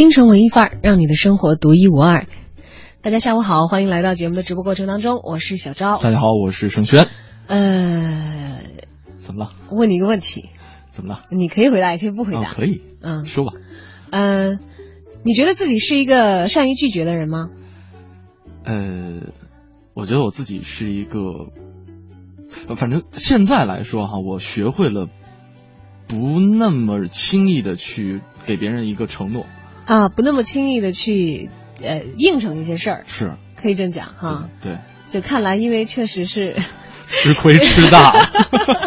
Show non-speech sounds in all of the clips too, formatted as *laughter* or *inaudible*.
京城文艺范儿，让你的生活独一无二。大家下午好，欢迎来到节目的直播过程当中，我是小昭。大家好，我是盛轩。呃，怎么了？问你一个问题，怎么了？你可以回答，也可以不回答。哦可以，嗯说吧。呃，你觉得自己是一个善于拒绝的人吗？呃，我觉得我自己是一个，呃反正现在来说哈，我学会了不那么轻易的去给别人一个承诺。啊，不那么轻易的去呃应承一些事儿，是，可以这么讲哈。对，就看来，因为确实是 *laughs* 吃亏吃大。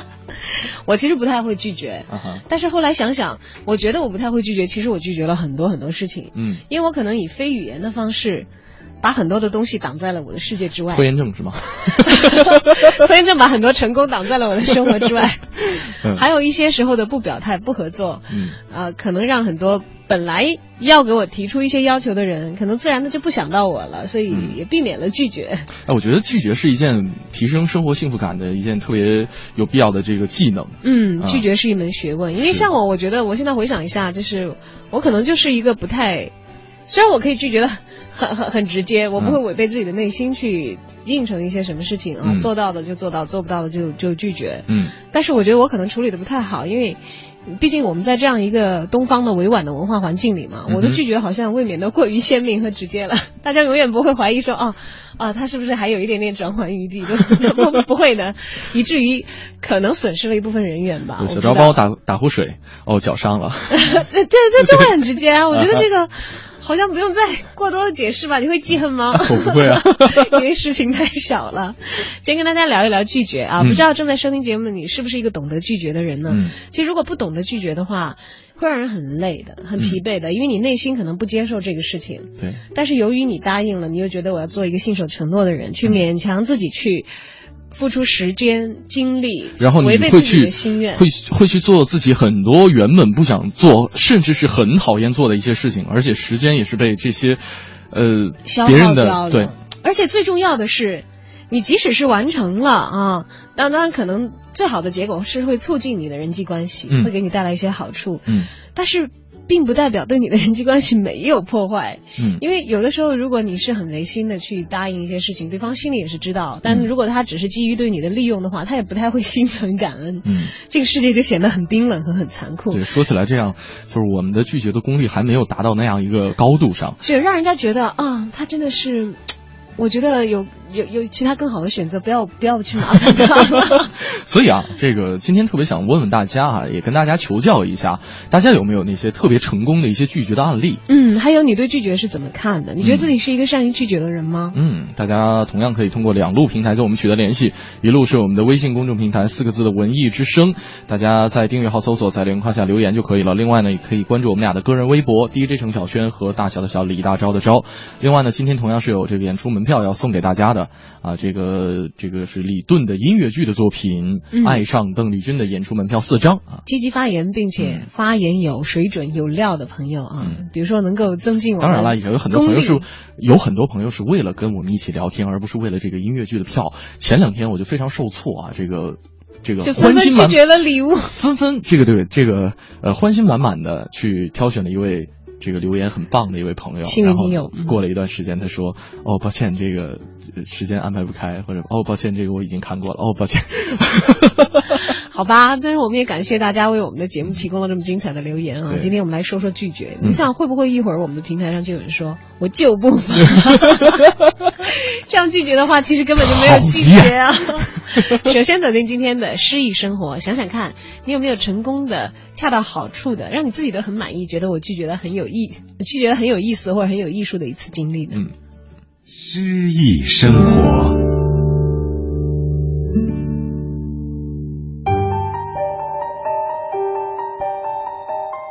*laughs* 我其实不太会拒绝，但是后来想想，我觉得我不太会拒绝，其实我拒绝了很多很多事情，嗯，因为我可能以非语言的方式。把很多的东西挡在了我的世界之外，拖延症是吗？拖延症把很多成功挡在了我的生活之外，*laughs* 嗯。还有一些时候的不表态、不合作，嗯，啊、可能让很多本来要给我提出一些要求的人，可能自然的就不想到我了，所以嗯。也避免了拒绝。哎，我觉得拒绝是一件提升生活幸福感的一件特别有必要的这个技能。嗯，啊。拒绝是一门学问，因为像我，我觉得我现在回想一下，就是我可能就是一个不太，虽然我可以拒绝的很很很直接，我不会违背自己的内心去应承一些什么事情啊，嗯。做到的就做到，做不到的就就拒绝。嗯。但是我觉得我可能处理的不太好，因为毕竟我们在这样一个东方的委婉的文化环境里嘛，我的拒绝好像未免的过于鲜明和直接了，*laughs* 大家永远不会怀疑说啊啊他是不是还有一点点转圜余地，都 *laughs* 不不会的，以至于可能损失了一部分人员吧。小我不知道昭帮我打打壶水，哦，脚伤了。对 *laughs* 对，这会很直接啊，我觉得这个。好像不用再过多的解释吧？你会记恨吗？*laughs* 我不会啊，*laughs* 因为事情太小了。先跟大家聊一聊拒绝啊，嗯不知道正在收听节目的你是不是一个懂得拒绝的人呢？嗯其实如果不懂得拒绝的话，会让人很累的，很疲惫的，因为你内心可能不接受这个事情，对，但是由于你答应了，你又觉得我要做一个信守承诺的人，去嗯勉强自己去付出时间精力，然后你会去心愿，会会去做自己很多原本不想做，甚至是很讨厌做的一些事情，而且时间也是被这些，呃，消别人的耗掉了。对，而且最重要的是，你即使是完成了啊，当当然可能最好的结果是会促进你的人际关系，嗯会给你带来一些好处，嗯但是。并不代表对你的人际关系没有破坏，嗯因为有的时候，如果你是很违心的去答应一些事情，对方心里也是知道。但嗯如果他只是基于对你的利用的话，他也不太会心存感恩。嗯，这个世界就显得很冰冷和很残酷，对，说起来这样，就是我们的拒绝的功力还没有达到那样一个高度上。就让人家觉得啊，他真的是，我觉得有有有其他更好的选择，不要不要去麻烦他。*laughs* 所以啊，这个今天特别想问问大家啊，也跟大家求教一下，大家有没有那些特别成功的一些拒绝的案例？嗯，还有你对拒绝是怎么看的？你觉得自己是一个善于拒绝的人吗？嗯，大家同样可以通过两路平台跟我们取得联系，一路是我们的微信公众平台四个字的文艺之声，大家在订阅号搜索，在留言框下留言就可以了。另外呢，也可以关注我们俩的个人微博 DJ 程小轩和大小的小李大钊的钊。另外呢，今天同样是有这个演出门票要送给大家的啊，这个这个是李顿的音乐剧的作品嗯《爱上邓丽君》的演出门票四张啊。积极发言，并且发言有水准、有料的朋友啊，嗯比如说能够增进我们当然了，有很多朋友是有很多朋友是为了跟我们一起聊天，而不是为了这个音乐剧的票。前两天我就非常受挫啊，这个这个纷纷欢欣满拒绝了礼物。*laughs* 纷纷这个对这个呃欢心满满的去挑选了一位这个留言很棒的一位朋友，幸运然后听友嗯过了一段时间，他说：“哦，抱歉，这个呃时间安排不开，或者哦，抱歉，这个我已经看过了，哦，抱歉。*laughs* 好吧，但是我们也感谢大家为我们的节目提供了这么精彩的留言啊！今天我们来说说拒绝，嗯你想会不会一会儿我们的平台上就有人说我就不发？*laughs* 这样拒绝的话，其实根本就没有拒绝啊。*laughs* 首先走进今天的诗意生活，想想看你有没有成功的、恰到好处的，让你自己都很满意，觉得我拒绝的很有意，拒绝的很有意思或者很有艺术的一次经历呢？嗯，诗意生活。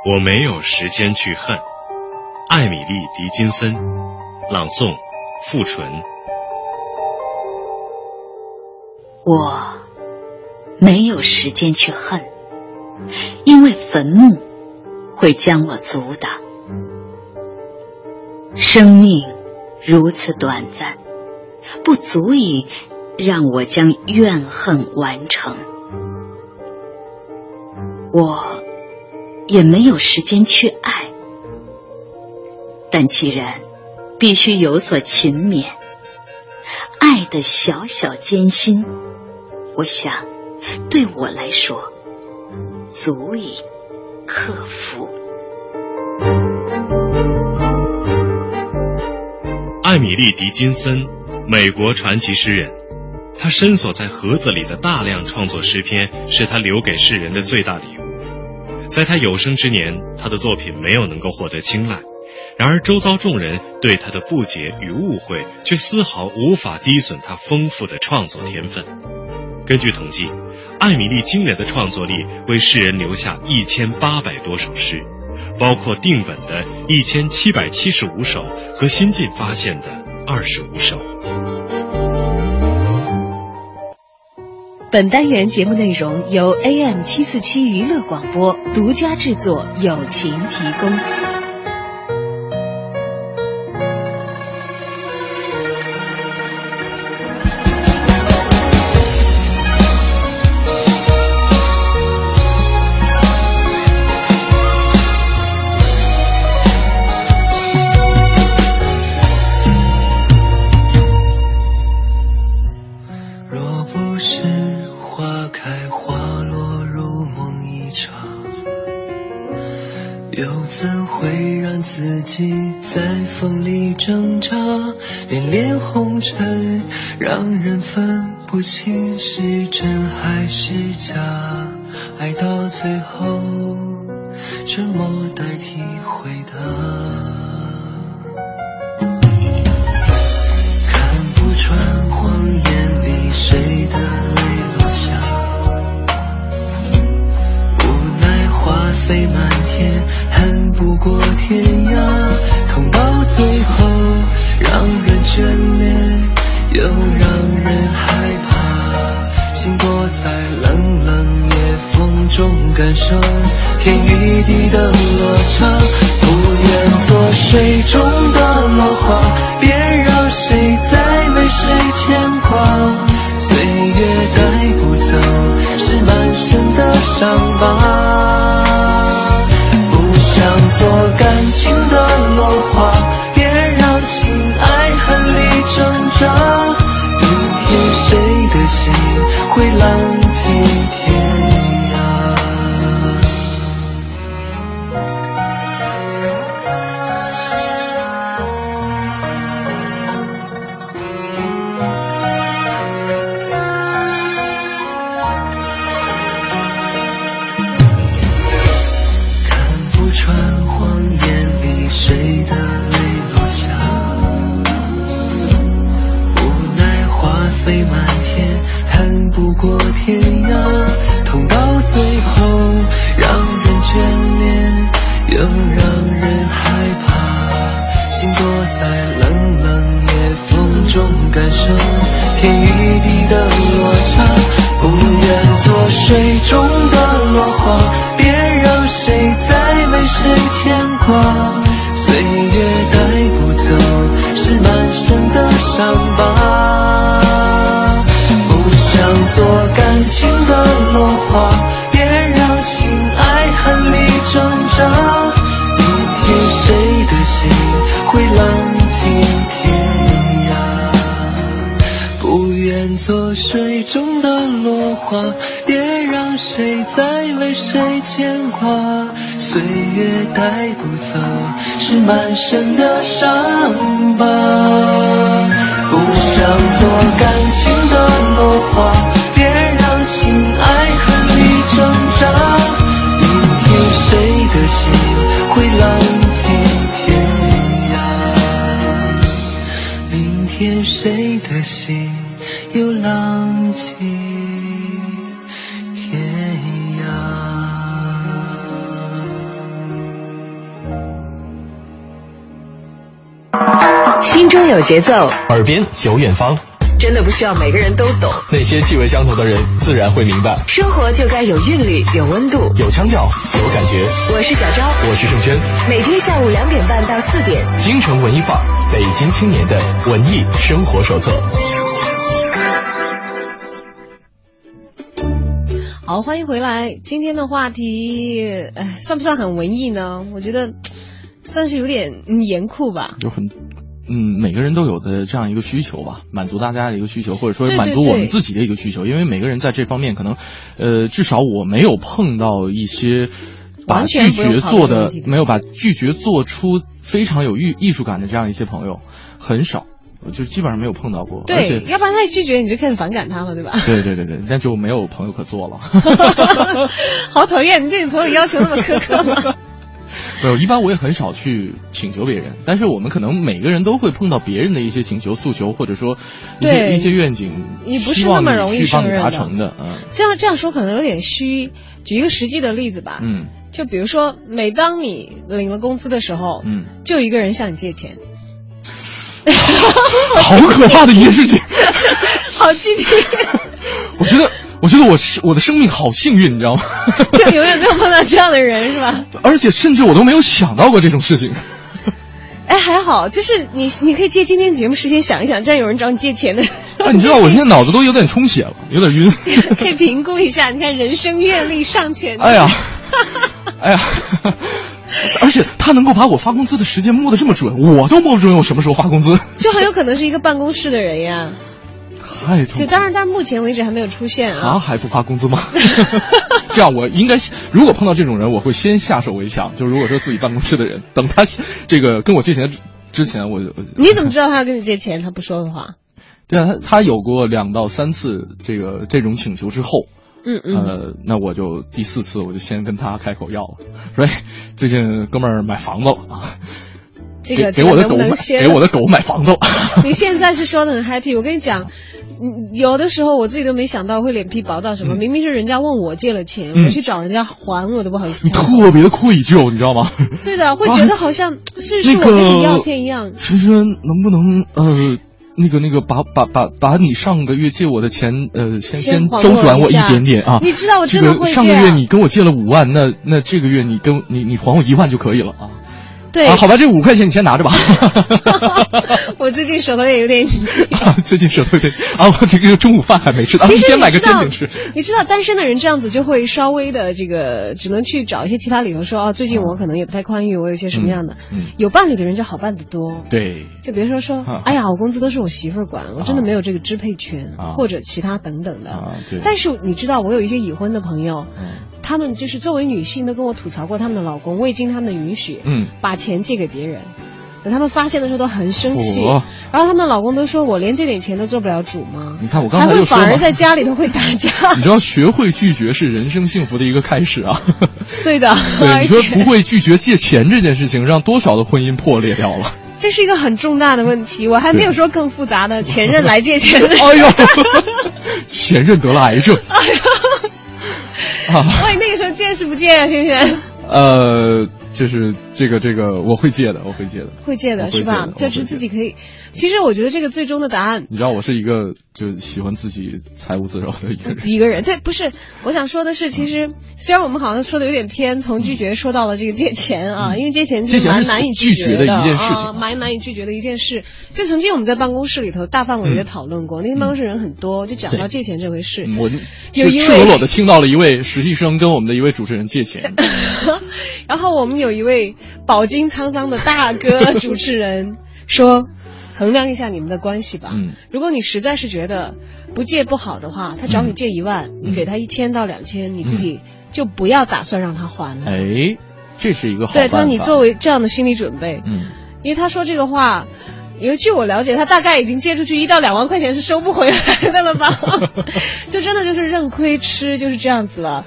我没有时间去恨。艾米丽·狄金森，朗诵，傅纯。我没有时间去恨，因为坟墓会将我阻挡。生命如此短暂，不足以让我将怨恨完成。我也没有时间去爱，但既然必须有所勤勉，爱的小小艰辛，我想对我来说足以克服。艾米丽·狄金森，美国传奇诗人。他深锁在盒子里的大量创作诗篇，是他留给世人的最大礼物。在他有生之年，他的作品没有能够获得青睐，然而周遭众人对他的不解与误会，却丝毫无法低损他丰富的创作天分。根据统计，艾米丽惊人的创作力为世人留下一千八百多首诗。包括定本的一千七百七十五首和新近发现的二十五首。本单元节目内容由 AM 七四七娱乐广播独家制作，友情提供。深的伤。节奏，耳边有远方，真的不需要每个人都懂。那些气味相投的人，自然会明白。生活就该有韵律，有温度，有腔调，有感觉。我是小昭，我是盛轩。每天下午两点半到四点，京城文艺范儿，北京青年的文艺生活手册。好，欢迎回来。今天的话题，哎，算不算很文艺呢？我觉得算是有点严酷吧。有很，嗯，每个人都有的这样一个需求吧，满足大家的一个需求，或者说满足我们自己的一个需求。因为每个人在这方面可能，呃，至少我没有碰到一些把拒绝做的没有把拒绝做出非常有艺艺术感的这样一些朋友很少，我就基本上没有碰到过。对，要不然他一拒绝你就开始反感他了，对吧？*laughs* 对对对对，那就没有朋友可做了。*laughs* 好讨厌，你对你朋友要求那么苛刻吗？没有，一般我也很少去请求别人，但是我们可能每个人都会碰到别人的一些请求、诉求，或者说一些对一些愿景，你不是那么容易去帮你胜任的达成的，嗯这样这样说可能有点虚。举一个实际的例子吧，嗯就比如说，每当你领了工资的时候，嗯，就有一个人向你借钱，好可怕的一件事情。*laughs* 好具体，我觉得，我觉得我是我的生命好幸运，你知道吗？*laughs* 就永远没有碰到这样的人，是吧？*laughs* 而且甚至我都没有想到过这种事情。*laughs* 哎，还好，就是你，你可以借今天节目时间想一想，这样有人找你借钱的，啊，你知道我现在脑子都有点充血了，有点晕。可以评估一下。你看，人生阅历尚浅，哎呀，哎呀，而且他能够把我发工资的时间摸得这么准，我都摸不准我什么时候发工资，就很有可能是一个办公室的人呀。太痛苦。就当然，但是目前为止还没有出现他啊。还不发工资吗？*laughs* 这样我应该，如果碰到这种人，我会先下手为强。就如果说自己办公室的人，等他这个跟我借钱之之前，我我你怎么知道他要跟你借钱？他不说的话。对啊，他他有过两到三次这个这种请求之后，嗯嗯。呃，那我就第四次我就先跟他开口要了，说哎，最近哥们儿买房子了啊，这个给给我的狗给我的狗买房子了。*laughs* 你现在是说的很 happy，我跟你讲，嗯有的时候我自己都没想到会脸皮薄到什么，嗯明明是人家问我借了钱，嗯我去找人家还，我都不好意思你。特别的愧疚，你知道吗？*laughs* 对的，会觉得好像是是我跟你要钱一样。轩轩，能不能呃，那个那个把把把把你上个月借我的钱呃，先先周转我一点点啊？你知道我真的会个上个月你跟我借了五万，那那这个月你跟你你还我一万就可以了啊。对，啊，好吧，这五块钱你先拿着吧。*laughs* *laughs* 我最近手头也有点紧。啊，最近手头有点啊，我这个中午饭还没吃，啊，其实你先买个煎饼吃。，你知道单身的人这样子就会稍微的这个，只能去找一些其他理由说啊，最近我可能也不太宽裕，我有些什么样的。嗯，有伴侣的人就好办得多。对，就比如说说啊，哎呀，我工资都是我媳妇儿管，我真的没有这个支配权，啊或者其他等等的。啊，对，但是你知道，我有一些已婚的朋友，嗯他们就是作为女性都跟我吐槽过，他们的老公未经他们的允许，嗯，把钱借给别人。等他们发现的时候都很生气，哦然后他们老公都说：“我连这点钱都做不了主吗？”你看我刚还会才就说嘛反而在家里头会打架。*laughs* 你知道学会拒绝是人生幸福的一个开始啊。*laughs* 对的，对，*laughs* 而你说不会拒绝借钱这件事情，让多少的婚姻破裂掉了？这是一个很重大的问题。我还没有说更复杂的，前任来借钱的。哎呦，前任得了癌症。啊，*laughs* 喂，那个时候见是不见啊，轩轩？呃，就是这个这个，我会借的，我会借的。会借的是吧？就是自己可以。其实我觉得这个最终的答案你知道我是一个就喜欢自己财务自由的一个人。一个人，这不是我想说的是，其实虽然我们好像说的有点偏，从拒绝说到了这个借钱啊，嗯因为借钱借钱是是蛮难以拒绝的的一件事情啊，蛮难以拒绝的一件事。就曾经我们在办公室里头大范围的讨论过，那天办公室人很多，就讲到借钱这回事。嗯我有一位就赤裸裸的听到了一位实习生跟我们的一位主持人借钱，*laughs* 然后我们有一位饱经沧桑的大哥主持人 *laughs* 说。衡量一下你们的关系吧。嗯，如果你实在是觉得不借不好的话，他找你借一万，嗯你给他一千到两千，你自己就不要打算让他还了。哎，这是一个好对，办法。那你作为这样的心理准备，嗯，因为他说这个话，因为据我了解，他大概已经借出去一到两万块钱是收不回来的了吧？*laughs* 就真的就是认亏吃，就是这样子了。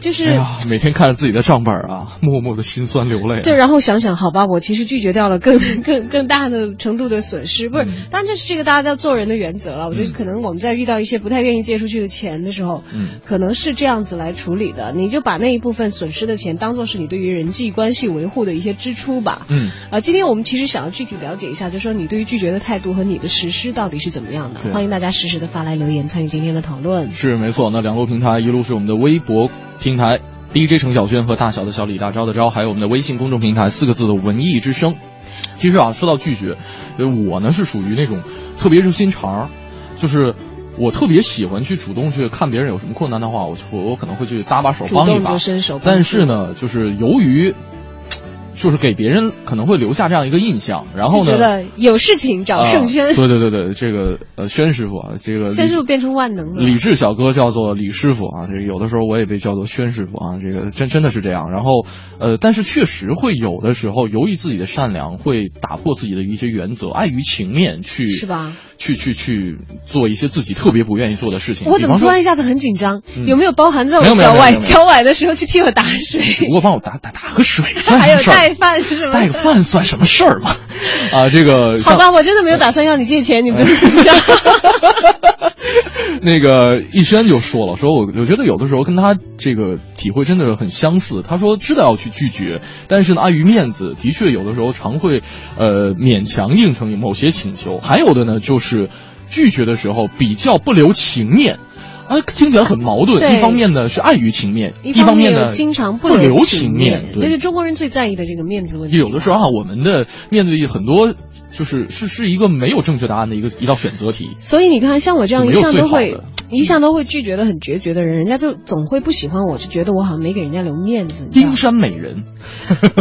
就是、哎，每天看着自己的账本啊，*laughs* 默默的心酸流泪、啊。对，然后想想，好吧，我其实拒绝掉了更更更大的程度的损失，不是？嗯当然这是这个大家要做人的原则了。我觉得可能我们在遇到一些不太愿意借出去的钱的时候，嗯，可能是这样子来处理的。你就把那一部分损失的钱当做是你对于人际关系维护的一些支出吧。嗯，啊，今天我们其实想要具体了解一下，就是说你对于拒绝的态度和你的实施到底是怎么样的。欢迎大家实时的发来留言参与今天的讨论。是没错。那两路平台，一路是我们的微博平台 DJ 程小轩和大小的小李大钊的钊，还有我们的微信公众平台四个字的文艺之声。其实啊，说到拒绝，呃，我呢是属于那种特别热心肠儿，就是我特别喜欢去主动去看别人有什么困难的话，我我我可能会去搭把手帮一把但是呢，就是由于。就是给别人可能会留下这样一个印象，然后呢，觉得有事情找盛轩，啊对对对对，这个呃，轩师傅啊，这个轩师傅变成万能了。李志小哥叫做李师傅啊，这个有的时候我也被叫做轩师傅啊，这个真真的是这样。然后呃，但是确实会有的时候，由于自己的善良，会打破自己的一些原则，碍于情面去是吧？去去去做一些自己特别不愿意做的事情。我怎么突然一下子很紧张？嗯有没有包含在我没有没有脚崴没有没有脚崴的时候去替我打水？不过帮我打打打个水算还有什么事儿？带饭是吗？带个饭算什么事儿嘛？啊，这个 *laughs* 好吧，我真的没有打算要你借钱，你不用紧张。*laughs* 那个逸轩就说了，说我我觉得有的时候跟他这个体会真的很相似。他说知道要去拒绝，但是呢碍于面子，的确有的时候常会呃勉强应承某些请求。还有的呢就是拒绝的时候比较不留情面。啊，听起来很矛盾。一方面呢是碍于情面，一方面呢经常不留情面，这是中国人最在意的这个面子问题。有的时候啊，我们的面对很多就是是是一个没有正确答案的一个一道选择题。所以你看，像我这样一向都会一向都会拒绝的很决绝的人，人家就总会不喜欢我，就觉得我好像没给人家留面子。冰山美人，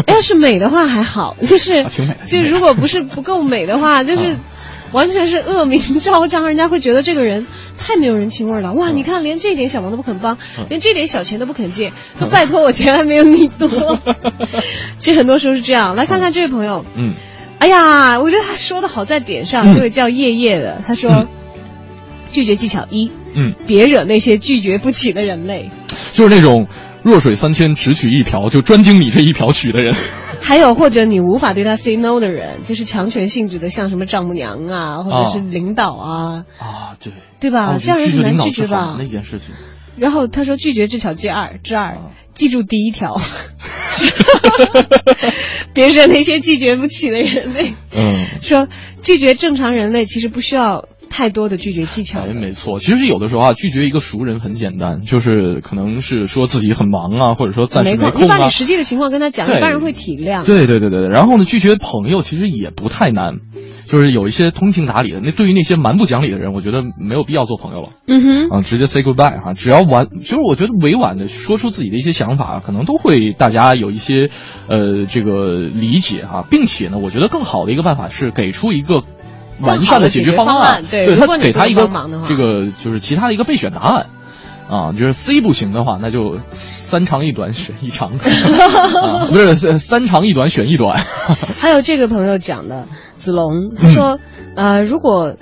要是美的话还好，就是啊挺美的就如果不是不够美的话，就是啊完全是恶名昭彰，人家会觉得这个人太没有人情味了。哇，嗯你看连这点小忙都不肯帮嗯，连这点小钱都不肯借，说拜托我钱还没有你多。*laughs* 其实很多时候是这样。来看看这位朋友，嗯，哎呀，我觉得他说的好在点上。嗯这位叫叶叶的，他说嗯拒绝技巧一，嗯，别惹那些拒绝不起的人类。就是那种弱水三千只取一瓢，就专盯你这一瓢取的人。还有或者你无法对他 say no 的人，就是强权性质的，像什么丈母娘啊，或者是领导啊，啊，对，对吧？哦这样人很难拒绝吧是好难的？一件事情。然后他说拒绝技巧之二之二啊，记住第一条，*laughs* 别惹那些拒绝不起的人类。嗯，说拒绝正常人类其实不需要太多的拒绝技巧哎，没错。其实有的时候啊，拒绝一个熟人很简单，就是可能是说自己很忙啊，或者说暂时没空，你把你。实际的情况跟他讲，对一般人会体谅。对对对对对。然后呢，拒绝朋友其实也不太难，就是有一些通情达理的。那对于那些蛮不讲理的人，我觉得没有必要做朋友了。嗯哼，啊，直接 say goodbye 哈、只要婉，就是我觉得委婉的说出自己的一些想法，可能都会大家有一些呃这个理解哈、并且呢，我觉得更好的一个办法是给出一个完善的解决方案对如他给他一个这个就是其他的一个备选答案。啊，就是 C 不行的话，那就三长一短选一长，啊、不是三三长一短选一短。还有这个朋友讲的，子龙嗯他说，呃，如果。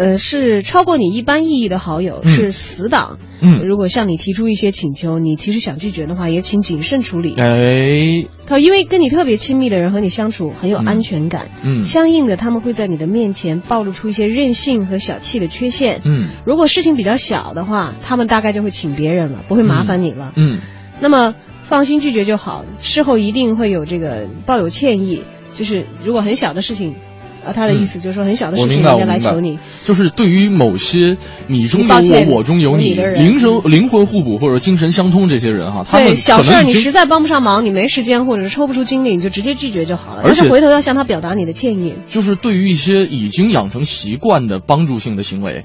呃，是超过你一般意义的好友，嗯是死党。嗯，如果向你提出一些请求，你其实想拒绝的话，也请谨慎处理。哎，他因为跟你特别亲密的人和你相处很有安全感，嗯相应的他们会在你的面前暴露出一些任性和小气的缺陷。嗯如果事情比较小的话，他们大概就会请别人了，不会麻烦你了。嗯那么放心拒绝就好，事后一定会有这个抱有歉意。就是如果很小的事情，啊，他的意思就是说很小的事情我明白，人家来求你，就是对于某些你中有我，我中有你，你的人。灵神灵魂互补或者精神相通这些人哈，他们对小事你实在帮不上忙，你没时间或者是抽不出精力，你就直接拒绝就好了。而且回头要向他表达你的歉意。就是对于一些已经养成习惯的帮助性的行为，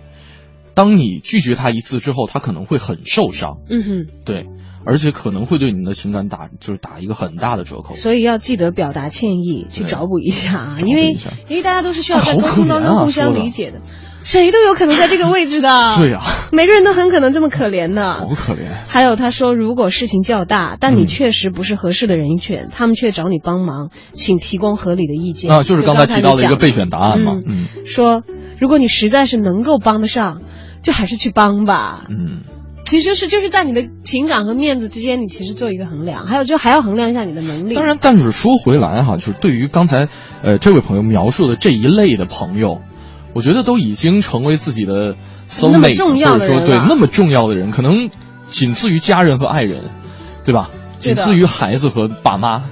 当你拒绝他一次之后，他可能会很受伤，嗯哼，对，而且可能会对你的情感打就是打一个很大的折扣。所以要记得表达歉意，去对找补一下啊，因为因为大家都是需要在沟通当中互相理解的，谁都有可能在这个位置的。*laughs* 对呀、每个人都很可能这么可怜的。好可怜。还有他说，如果事情较大，但你嗯确实不是合适的人选，他们却找你帮忙，请提供合理的意见。啊，就是刚才提到的一个备选答案嘛，嗯嗯说，如果你实在是能够帮得上，就还是去帮吧。嗯，其实是就是在你的情感和面子之间，你其实做一个衡量，还有就还要衡量一下你的能力。当然，但是说回来哈，就是对于刚才呃这位朋友描述的这一类的朋友，我觉得都已经成为自己的 soul 那么 mate，重要的人或者说对那么重要的人，可能仅次于家人和爱人，对吧？仅次于孩子和爸妈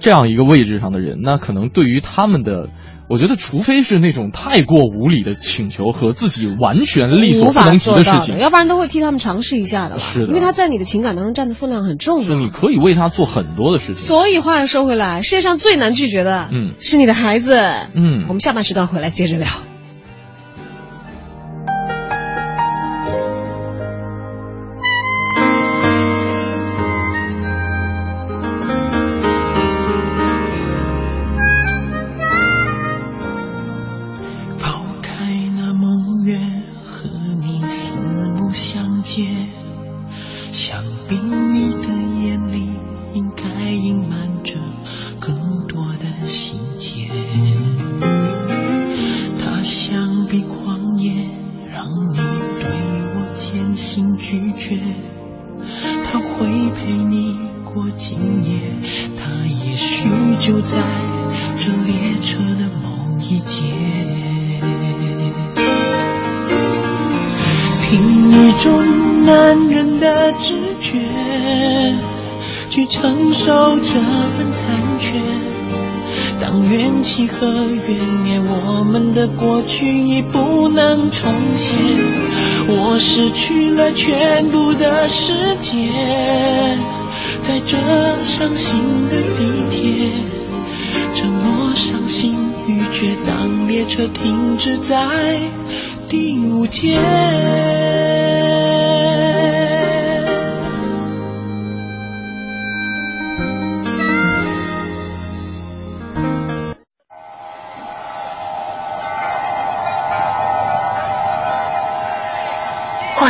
这样一个位置上的人，那可能对于他们的。我觉得，除非是那种太过无理的请求和自己完全力所不能及的事情，要不然都会替他们尝试一下的了。是的因为他在你的情感当中占的分量很重是你。可以为他做很多的事情。所以话又说回来，世界上最难拒绝的，嗯是你的孩子。嗯我们下半时段回来接着聊。过去已不能重现。我失去了全部的世界，在这伤心的地铁，沉默、伤心、欲绝。当列车停止在第五节。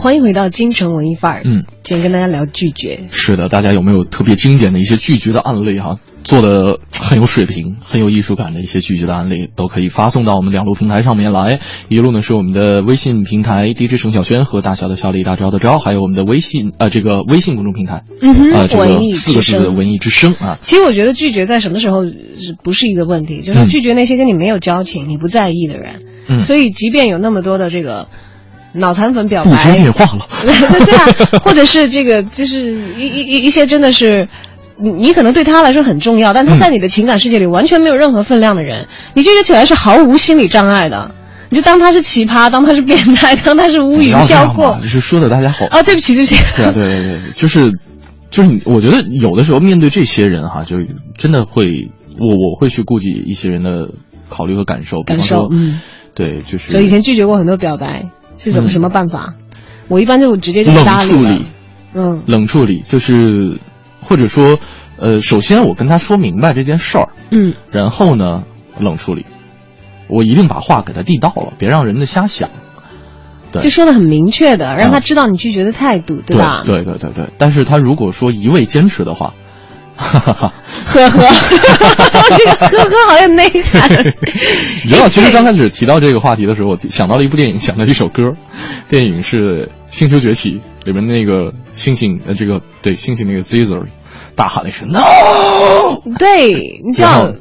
欢迎回到京城文艺范儿。嗯，今天跟大家聊拒绝。是的，大家有没有特别经典的一些拒绝的案例哈？做的很有水平、很有艺术感的一些拒绝的案例，都可以发送到我们两路平台上面来。一路呢是我们的微信平台 DJ 程小轩和大小的小李大招的招，还有我们的微信呃这个微信公众平台，嗯哼呃这文艺个四个之声字的文艺之声啊。其实我觉得拒绝在什么时候是不是一个问题，就是嗯拒绝那些跟你没有交情、你不在意的人。嗯所以即便有那么多的这个脑残粉表白不接白，电话了，*laughs* 对啊，或者是这个就是一一一一些真的是。你你可能对他来说很重要，但他在你的情感世界里完全没有任何分量的人，你拒绝起来是毫无心理障碍的。你就当他是奇葩，当他是变态，*laughs* 当他是乌云飘过样嘛，。就是说的大家好。啊，对不起，对不起。对啊，对对对，就是就是，我觉得有的时候面对这些人哈，就真的会，我我会去顾及一些人的考虑和感受，感，受嗯，对，就是所以以前拒绝过很多表白，是怎么嗯什么办法？我一般就直接就冷搭理了处理。，嗯冷处理就是或者说，呃，首先我跟他说明白这件事儿，嗯，然后呢，冷处理，我一定把话给他递到了，别让人家瞎想。对就说的很明确的，让他嗯知道你拒绝的态度，对吧？对对对对，但是他如果说一味坚持的话。呵呵，*laughs* 这个呵呵好有内涵。你知道，其实刚开始提到这个话题的时候，我想到了一部电影，想到一首歌，电影是《星球崛起》里面那个猩猩，呃，这个对猩猩那个 Caesar 大喊了一声 “No”，对，你知道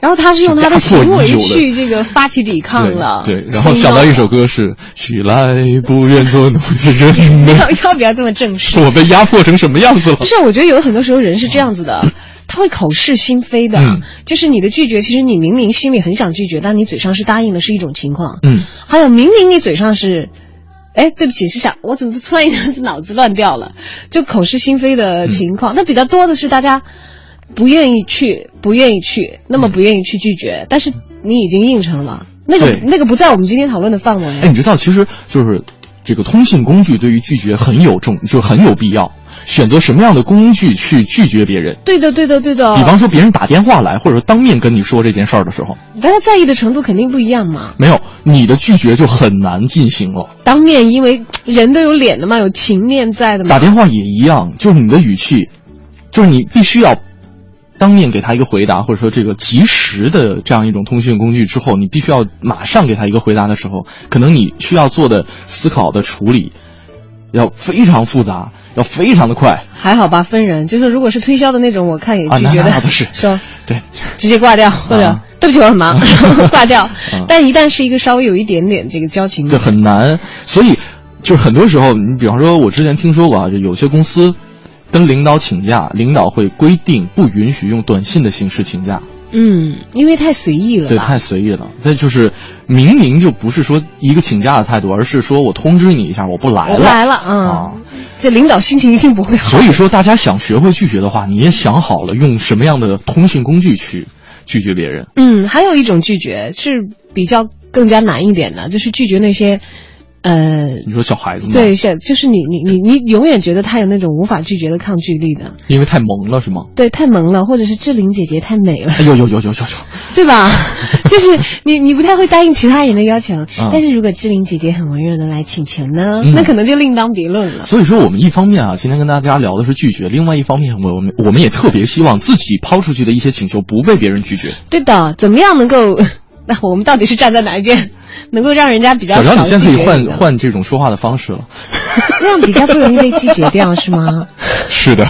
然后，他是用他的行为去这个发起抵抗了。对，对然后想到一首歌是“起来，不愿做奴隶的人要们 *laughs* 要不要这么正”，式？我被压迫成什么样子了不？是，我觉得有很多时候人是这样子的，*laughs* 他会口是心非的。嗯就是你的拒绝，其实你明明心里很想拒绝，但你嘴上是答应的，是一种情况。嗯，还有明明你嘴上是，哎，对不起，是想我怎么突然一 *laughs* 下脑子乱掉了，就口是心非的情况。那、比较多的是大家不愿意去，不愿意去，那么不愿意去拒绝，但是你已经应承了，那个那个不在我们今天讨论的范围。哎，你知道，其实就是这个通信工具对于拒绝很有重，就很有必要。选择什么样的工具去拒绝别人？对的，对的，对的。比方说，别人打电话来，或者说当面跟你说这件事儿的时候，大家在意的程度肯定不一样嘛。没有，你的拒绝就很难进行了。当面，因为人都有脸的嘛，有情面在的嘛。打电话也一样，就是你的语气，就是你必须要当面给他一个回答，或者说这个及时的这样一种通讯工具之后，你必须要马上给他一个回答的时候，可能你需要做的思考的处理要非常复杂。要非常的快，还好吧？分人，就是如果是推销的那种，我看也拒绝的，是说对，直接挂掉，或者对不起我很忙，*laughs* 挂掉。但一旦是一个稍微有一点点这个交情，对，很难。所以就是很多时候，你比方说，我之前听说过啊，就有些公司跟领导请假，领导会规定不允许用短信的形式请假。嗯，因为太随意了，对，太随意了。那就是明明就不是说一个请假的态度，而是说我通知你一下，我不来了，来了，嗯，这领导心情一定不会好。所以说，大家想学会拒绝的话，你也想好了用什么样的通讯工具去拒绝别人。嗯，还有一种拒绝是比较更加难一点的，就是拒绝那些。呃，你说小孩子吗？对，是就是你你你你永远觉得他有那种无法拒绝的抗拒力的，因为太萌了是吗？对，太萌了，或者是志玲姐姐太美了。有有有有有有，对吧？*laughs* 就是你你不太会答应其他人的要求，但是如果志玲姐姐很温柔的来请求呢，那可能就另当别论了。所以说，我们一方面啊，今天跟大家聊的是拒绝；，另外一方面，我们我们也特别希望自己抛出去的一些请求不被别人拒绝。对的，怎么样能够？*laughs* 那我们到底是站在哪一边？*laughs* 能够让人家比较少你现在可以换换这种说话的方式了，*laughs* 这样比较不容易被拒绝掉，是吗？是的，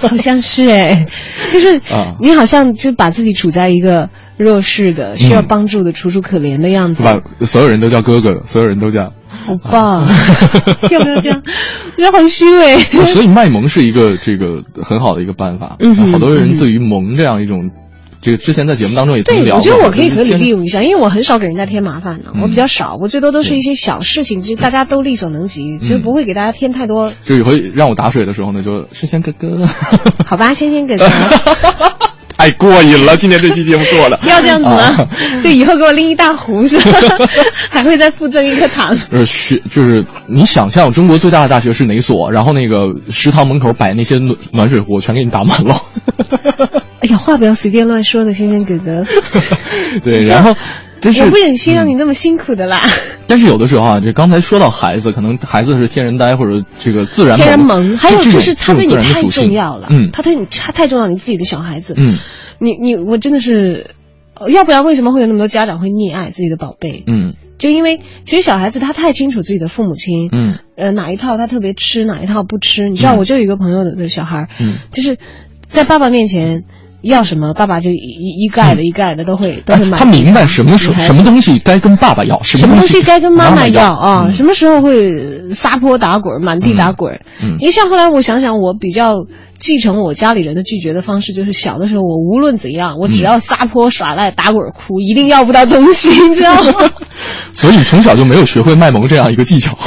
好像是哎，就是你好像就把自己处在一个弱势的、需要帮助的、楚楚可怜的样子，把所有人都叫哥哥，所有人都叫，好棒，要不要这样？我觉得好虚伪。所以卖萌是一个这个很好的一个办法，嗯，好多人对于萌这样一种。这个之前在节目当中也对，我觉得我可以合理利用一下，因为我很少给人家添麻烦的，我比较少，我最多都是一些小事情，其实大家都力所能及，就不会给大家添太多。就有回让我打水的时候呢，就先先哥。哥，好吧，先先哥哥，*laughs* 太过瘾了，今天这期节目做的 *laughs* 要这样子吗？就以后给我拎一大壶是吧？*laughs* 还会再附赠一颗糖。呃，学就是你想象中国最大的大学是哪所？然后那个食堂门口摆那些暖暖水壶，全给你打满了。哎呀，话不要随便乱说的，轩轩哥哥。*laughs* 对，然后，我不忍心让你那么辛苦的啦。*laughs* 但是有的时候啊，就刚才说到孩子，可能孩子是天然呆或者这个自然天然萌，还有就是他对你太重要了，嗯，他对你他太重要，你自己的小孩子，嗯，你你我真的是，要不然为什么会有那么多家长会溺爱自己的宝贝？嗯，就因为其实小孩子他太清楚自己的父母亲，嗯，呃哪一套他特别吃，哪一套不吃。你知道，我就有一个朋友的小孩，嗯，就是在爸爸面前。要什么，爸爸就一一概的、一概的都会都会买。他明白什么时什么东西该跟爸爸要，什么东西该跟妈妈要啊？什么时候会撒泼打滚、满地打滚？嗯，因为像后来我想想，我比较继承我家里人的拒绝的方式，就是小的时候我无论怎样，我只要撒泼耍赖、打滚哭，一定要不到东西，你知道吗？*laughs* 所以从小就没有学会卖萌这样一个技巧。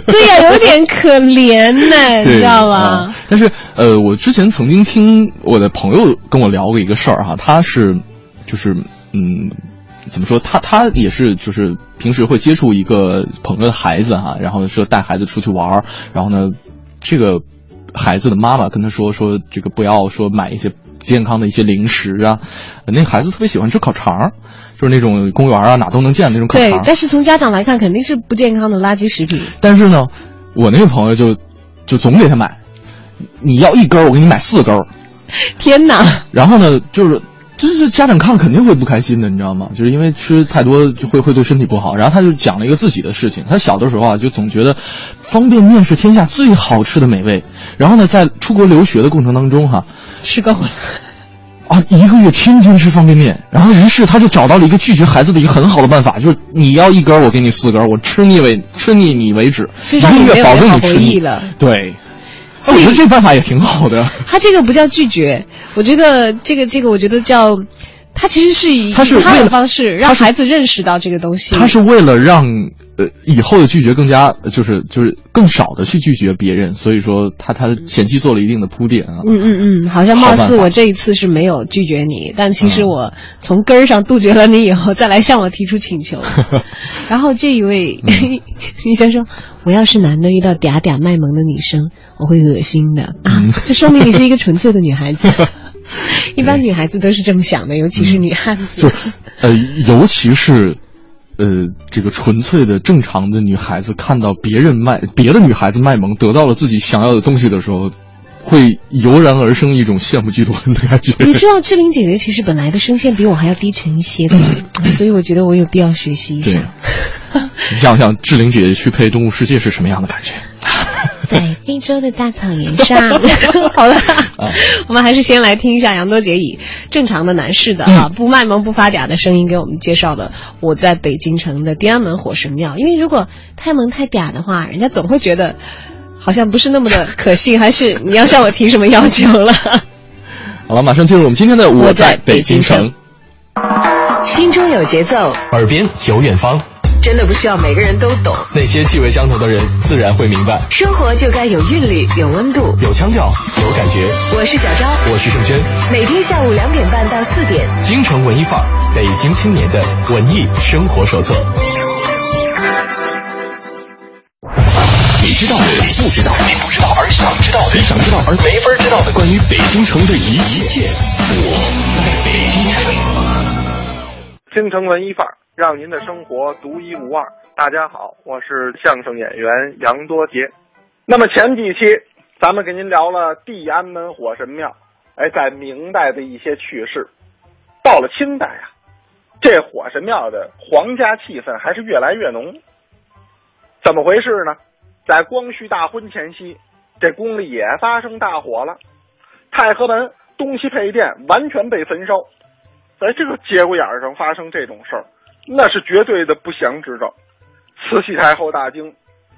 *laughs* 对呀，有点可怜呢，*laughs* 你知道吗？但是，呃，我之前曾经听我的朋友跟我聊过一个事儿哈，他是，就是，嗯，怎么说？他他也是，就是平时会接触一个朋友的孩子哈，然后说带孩子出去玩儿，然后呢，这个孩子的妈妈跟他说说，这个不要说买一些健康的一些零食啊，那孩子特别喜欢吃烤肠。就是那种公园啊，哪都能见那种烤肠。对，但是从家长来看，肯定是不健康的垃圾食品。但是呢，我那个朋友就，就总给他买，你要一根我给你买四根 *laughs* 天哪！然后呢，就是，就是家长看肯定会不开心的，你知道吗？就是因为吃太多就会会对身体不好。然后他就讲了一个自己的事情，他小的时候啊，就总觉得方便面是天下最好吃的美味。然后呢，在出国留学的过程当中哈，吃够了。啊，一个月天天吃方便面，然后于是他就找到了一个拒绝孩子的一个很好的办法，就是你要一根，我给你四根，我吃腻为吃腻你为止，一个月保证你吃腻了。对，我觉得这办法也挺好的。他这个不叫拒绝，我觉得这个这个我觉得叫，他其实是以他是他的方式让孩子认识到这个东西。他是为了让呃，以后的拒绝更加就是就是更少的去拒绝别人，所以说他他前期做了一定的铺垫啊。嗯嗯嗯，好像貌似我这一次是没有拒绝你，但其实我从根儿上杜绝了你以后，再来向我提出请求。*laughs* 然后这一位 *laughs* 女生说：“我要是男的遇到嗲嗲卖萌的女生，我会恶心的啊！” *laughs* 这说明你是一个纯粹的女孩子。一般女孩子都是这么想的，尤其是女汉子。呃，尤其是。呃，这个纯粹的正常的女孩子看到别人卖别的女孩子卖萌，得到了自己想要的东西的时候，会油然而生一种羡慕嫉妒恨的感觉。*laughs* 你知道志玲姐姐其实本来的声线比我还要低沉一些的，*laughs* 所以我觉得我有必要学习一下。你想想，志玲姐姐去配《动物世界》是什么样的感觉？*laughs* 在非洲的大草原上。好了，我们还是先来听一下杨多杰以正常的男士的啊，不卖萌不发嗲的声音给我们介绍的我在北京城的天安门火神庙。因为如果太萌太嗲的话，人家总会觉得好像不是那么的可信。还是你要向我提什么要求了？*laughs* 好了，马上进入我们今天的我在北京城。心中有节奏，耳边有远方。真的不需要每个人都懂，那些气味相投的人自然会明白。生活就该有韵律，有温度，有腔调，有感觉。我是小昭，我是盛轩。每天下午两点半到四点，京城文艺范儿，北京青年的文艺生活手册。你知道的，你不知道，你不知道而想知道的，你想知道而没法知道的，关于北京城的一一切，我在北京城。京城文艺范儿。让您的生活独一无二。大家好，我是相声演员杨多杰。那么前几期咱们给您聊了地安门火神庙，哎，在明代的一些趣事。到了清代啊，这火神庙的皇家气氛还是越来越浓。怎么回事呢？在光绪大婚前夕，这宫里也发生大火了，太和门东西配殿完全被焚烧。在这个节骨眼上发生这种事儿。那是绝对的不祥之兆。慈禧太后大惊，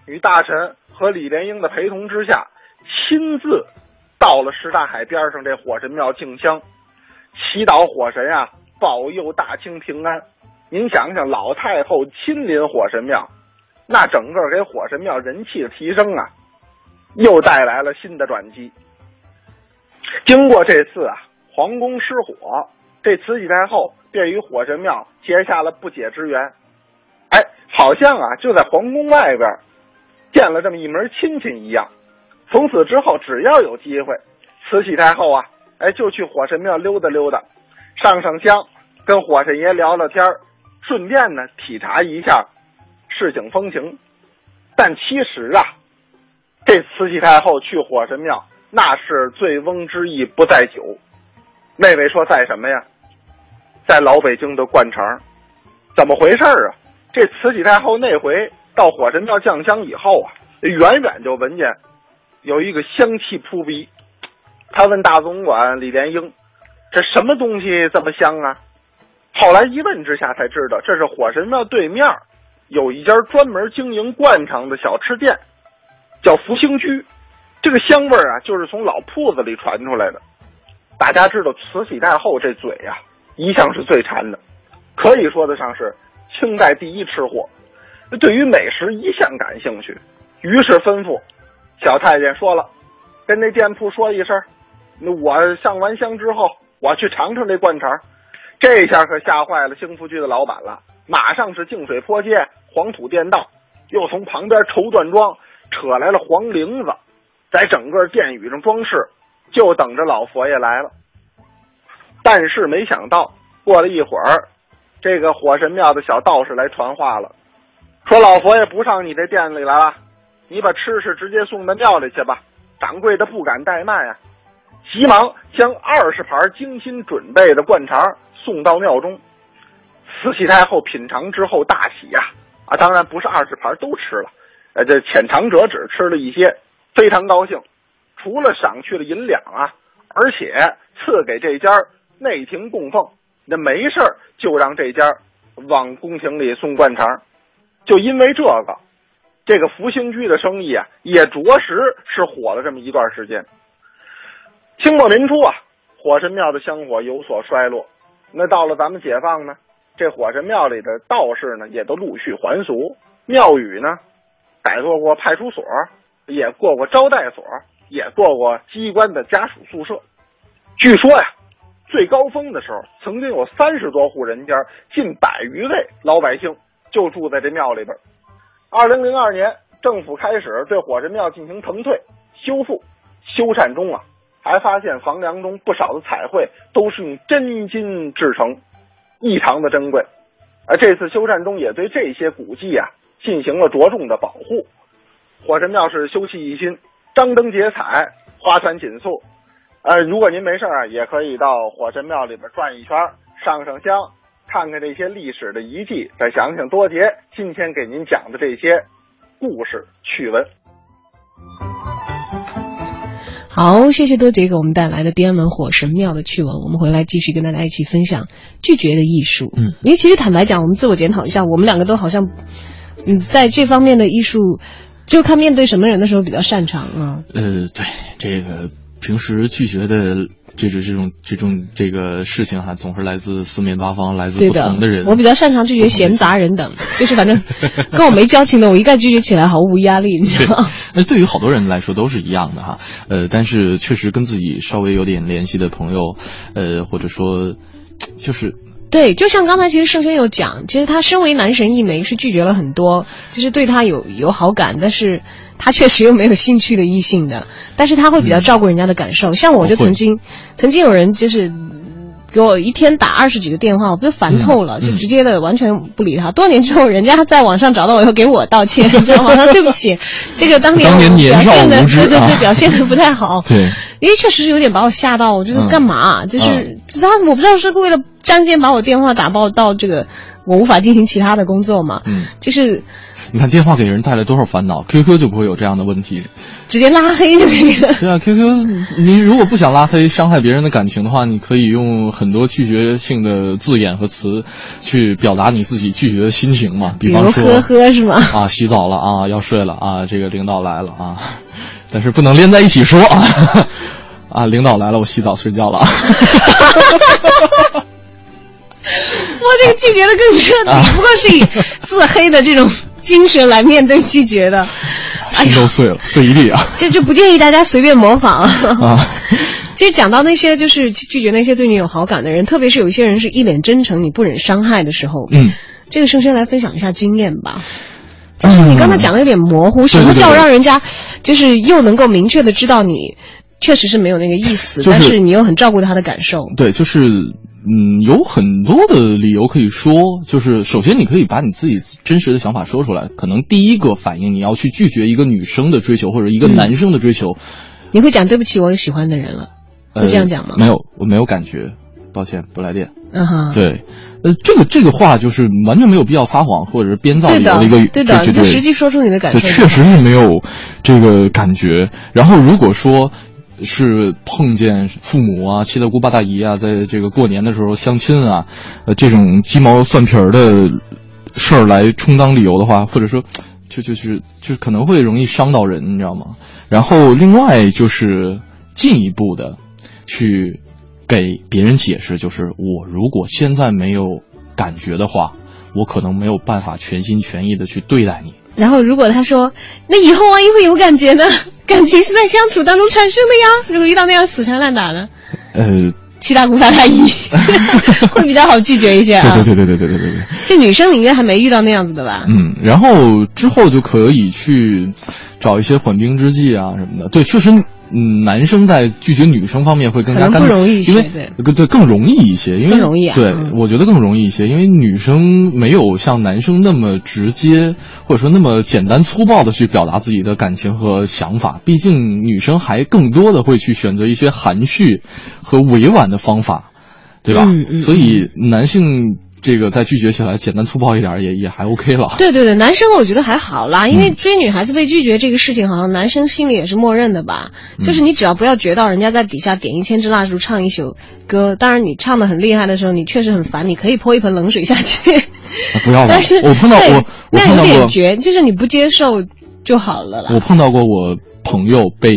与大臣和李莲英的陪同之下，亲自到了什刹海边上这火神庙敬香，祈祷火神啊保佑大清平安。您想想，老太后亲临火神庙，那整个给火神庙人气的提升啊，又带来了新的转机。经过这次啊皇宫失火，这慈禧太后。便与火神庙结下了不解之缘，哎，好像啊就在皇宫外边见了这么一门亲戚一样。从此之后，只要有机会，慈禧太后啊，哎就去火神庙溜达溜达，上上香，跟火神爷聊聊天顺便呢体察一下市井风情。但其实啊，这慈禧太后去火神庙，那是醉翁之意不在酒。那位说在什么呀？在老北京的灌肠，怎么回事啊？这慈禧太后那回到火神庙降香以后啊，远远就闻见有一个香气扑鼻。他问大总管李莲英：“这什么东西这么香啊？”后来一问之下才知道，这是火神庙对面有一家专门经营灌肠的小吃店，叫福兴居。这个香味啊，就是从老铺子里传出来的。大家知道慈禧太后这嘴呀。一向是最馋的，可以说得上是清代第一吃货。对于美食一向感兴趣，于是吩咐小太监说了，跟那店铺说一声，那我上完香之后，我去尝尝这灌肠。这下可吓坏了兴福居的老板了，马上是净水泼街、黄土店道，又从旁边绸缎庄扯来了黄绫子，在整个殿宇上装饰，就等着老佛爷来了。但是没想到，过了一会儿，这个火神庙的小道士来传话了，说老佛爷不上你这店里来了，你把吃食直接送到庙里去吧。掌柜的不敢怠慢啊，急忙将二十盘精心准备的灌肠送到庙中。慈禧太后品尝之后大喜呀，啊，啊当然不是二十盘都吃了，呃，这浅尝辄止吃了一些，非常高兴，除了赏去了银两啊，而且赐给这家。内廷供奉，那没事就让这家往宫廷里送灌肠，就因为这个，这个福兴居的生意啊，也着实是火了这么一段时间。清末民初啊，火神庙的香火有所衰落，那到了咱们解放呢，这火神庙里的道士呢，也都陆续还俗，庙宇呢，改做过派出所，也过过招待所，也做过机关的家属宿舍。据说呀，最高峰的时候，曾经有三十多户人家，近百余位老百姓就住在这庙里边。二零零二年，政府开始对火神庙进行腾退、修复、修缮中啊，还发现房梁中不少的彩绘都是用真金制成，异常的珍贵。而这次修缮中也对这些古迹啊进行了着重的保护。火神庙是修葺一新，张灯结彩，花团锦簇。呃，如果您没事啊，也可以到火神庙里边转一圈，上上香，看看这些历史的遗迹，再想想多杰今天给您讲的这些故事趣闻。好，谢谢多杰给我们带来的天安门火神庙的趣闻。我们回来继续跟大家一起分享拒绝的艺术。嗯，因为其实坦白讲，我们自我检讨一下，我们两个都好像，嗯，在这方面的艺术，就看面对什么人的时候比较擅长啊。呃，对这个。平时拒绝的这种这种这种这个事情哈，总是来自四面八方，来自不同的人。我比较擅长拒绝闲杂人等，*laughs* 就是反正跟我没交情的，我一概拒绝起来毫无压力，你知道吗？那对于好多人来说都是一样的哈。呃，但是确实跟自己稍微有点联系的朋友，呃，或者说就是。对，就像刚才其实盛轩有讲，其实他身为男神一枚是拒绝了很多，就是对他有有好感，但是他确实又没有兴趣的异性的，但是他会比较照顾人家的感受。像我就曾经，曾经有人就是给我一天打二十几个电话，我不就烦透了，就直接的完全不理他。多年之后，人家在网上找到我以后给我道歉，你知道吗？对不起，这个当年表现的对对对，表现的不太好。*laughs* 对。因为确实是有点把我吓到，我觉得干嘛？就是他，我不知道是为了仗剑把我电话打爆到这个，我无法进行其他的工作嘛。嗯，就是你看电话给人带来多少烦恼，QQ 就不会有这样的问题，直接拉黑就可以了。对啊，QQ，你如果不想拉黑伤害别人的感情的话，你可以用很多拒绝性的字眼和词去表达你自己拒绝的心情嘛。比方说，呵呵是吗？啊，洗澡了啊，要睡了啊，这个领导来了啊。但是不能连在一起说啊！啊，领导来了，我洗澡睡觉了。*laughs* 我这个拒绝的更彻底，不过是以自黑的这种精神来面对拒绝的，*laughs* 心都碎了，碎一地啊！*laughs* 这就不建议大家随便模仿啊。*laughs* 其实讲到那些就是拒绝那些对你有好感的人，特别是有一些人是一脸真诚，你不忍伤害的时候，嗯，这个生生来分享一下经验吧。就是你刚才讲的有点模糊，什么叫让人家，就是又能够明确的知道你确实是没有那个意思，但是你又很照顾他的感受。对，就是嗯，有很多的理由可以说，就是首先你可以把你自己真实的想法说出来。可能第一个反应你要去拒绝一个女生的追求或者一个男生的追求，你会讲对不起，我有喜欢的人了，会这样讲吗？没有，我没有感觉，抱歉，不来电。嗯哼，对。呃，这个这个话就是完全没有必要撒谎或者是编造理由的一个，对的，就实际说出你的感受。确实是没有这个感觉。然后如果说是碰见父母啊、七大姑八大姨啊，在这个过年的时候相亲啊，呃，这种鸡毛蒜皮儿的事儿来充当理由的话，或者说就就是就可能会容易伤到人，你知道吗？然后另外就是进一步的去。给别人解释，就是我如果现在没有感觉的话，我可能没有办法全心全意的去对待你。然后如果他说，那以后万一会有感觉呢？*laughs* 感情是在相处当中产生的呀。如果遇到那样死缠烂打的，呃，七大姑八大姨 *laughs* *laughs* 会比较好拒绝一些啊。对对对对对对对对。这女生你应该还没遇到那样子的吧？嗯，然后之后就可以去找一些缓兵之计啊什么的。对，确实。嗯，男生在拒绝女生方面会更加不容易一些，因为对对更容易一些，因为更容易啊。对，我觉得更容易一些，因为女生没有像男生那么直接，或者说那么简单粗暴的去表达自己的感情和想法。毕竟女生还更多的会去选择一些含蓄和委婉的方法，对吧？嗯嗯。所以男性。这个再拒绝起来简单粗暴一点也也还 OK 了。对对对，男生我觉得还好啦，因为追女孩子被拒绝这个事情，好像男生心里也是默认的吧。就是你只要不要觉到人家在底下点一千支蜡烛唱一宿歌，当然你唱的很厉害的时候，你确实很烦，你可以泼一盆冷水下去。不要 *laughs* 但是我碰到我我碰到过绝，就是你不接受就好了啦。我碰到过我朋友被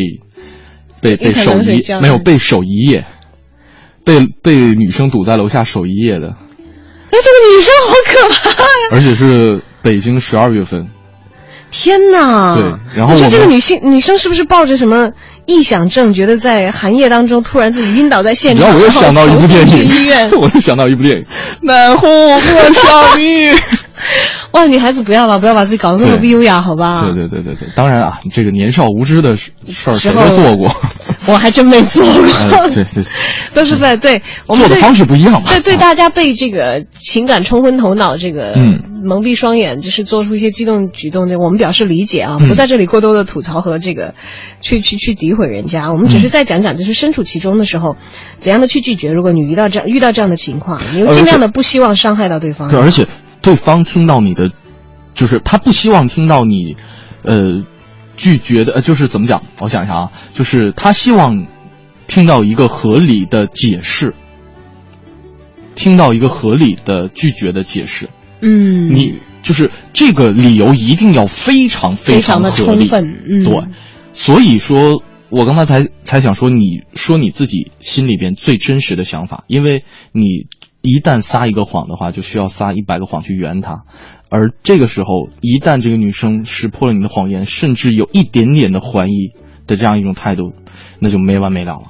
被被守一没有被守一夜，被被女生堵在楼下守一夜的。哎，这个女生好可怕呀！而且是北京十二月份，天哪！对，然后我说这个女性女生是不是抱着什么臆想症，觉得在寒夜当中突然自己晕倒在现场，然后 *laughs* 我又想到一部电影院，，我又想到一部电影《南湖过桥你》。*laughs* 哇，女孩子不要吧，不要把自己搞得那么不优雅，好吧？对对对对对，当然啊，这个年少无知的事事儿谁都做过，我还真没做过，哎对对，都是在对 *laughs* 我们做的方式不一样嘛。对对，大家被这个情感冲昏头脑，这个嗯蒙蔽双眼，就是做出一些激动举动，这我们表示理解啊，嗯不在这里过多的吐槽和这个去去去诋毁人家，我们只是在讲讲，就是身处其中的时候，怎样的去拒绝。如果你遇到这样遇到这样的情况，你又尽量的不希望伤害到对方。对，而且对方听到你的，就是他不希望听到你，呃，拒绝的，呃，就是怎么讲？我想一下啊，就是他希望听到一个合理的解释，听到一个合理的拒绝的解释。嗯，你就是这个理由一定要非常非常的合理，充分，嗯，对，所以说，我刚才才才想说，你说你自己心里边最真实的想法，因为你一旦撒一个谎的话，就需要撒一百个谎去圆它，而这个时候，一旦这个女生识破了你的谎言，甚至有一点点的怀疑的这样一种态度，那就没完没了了。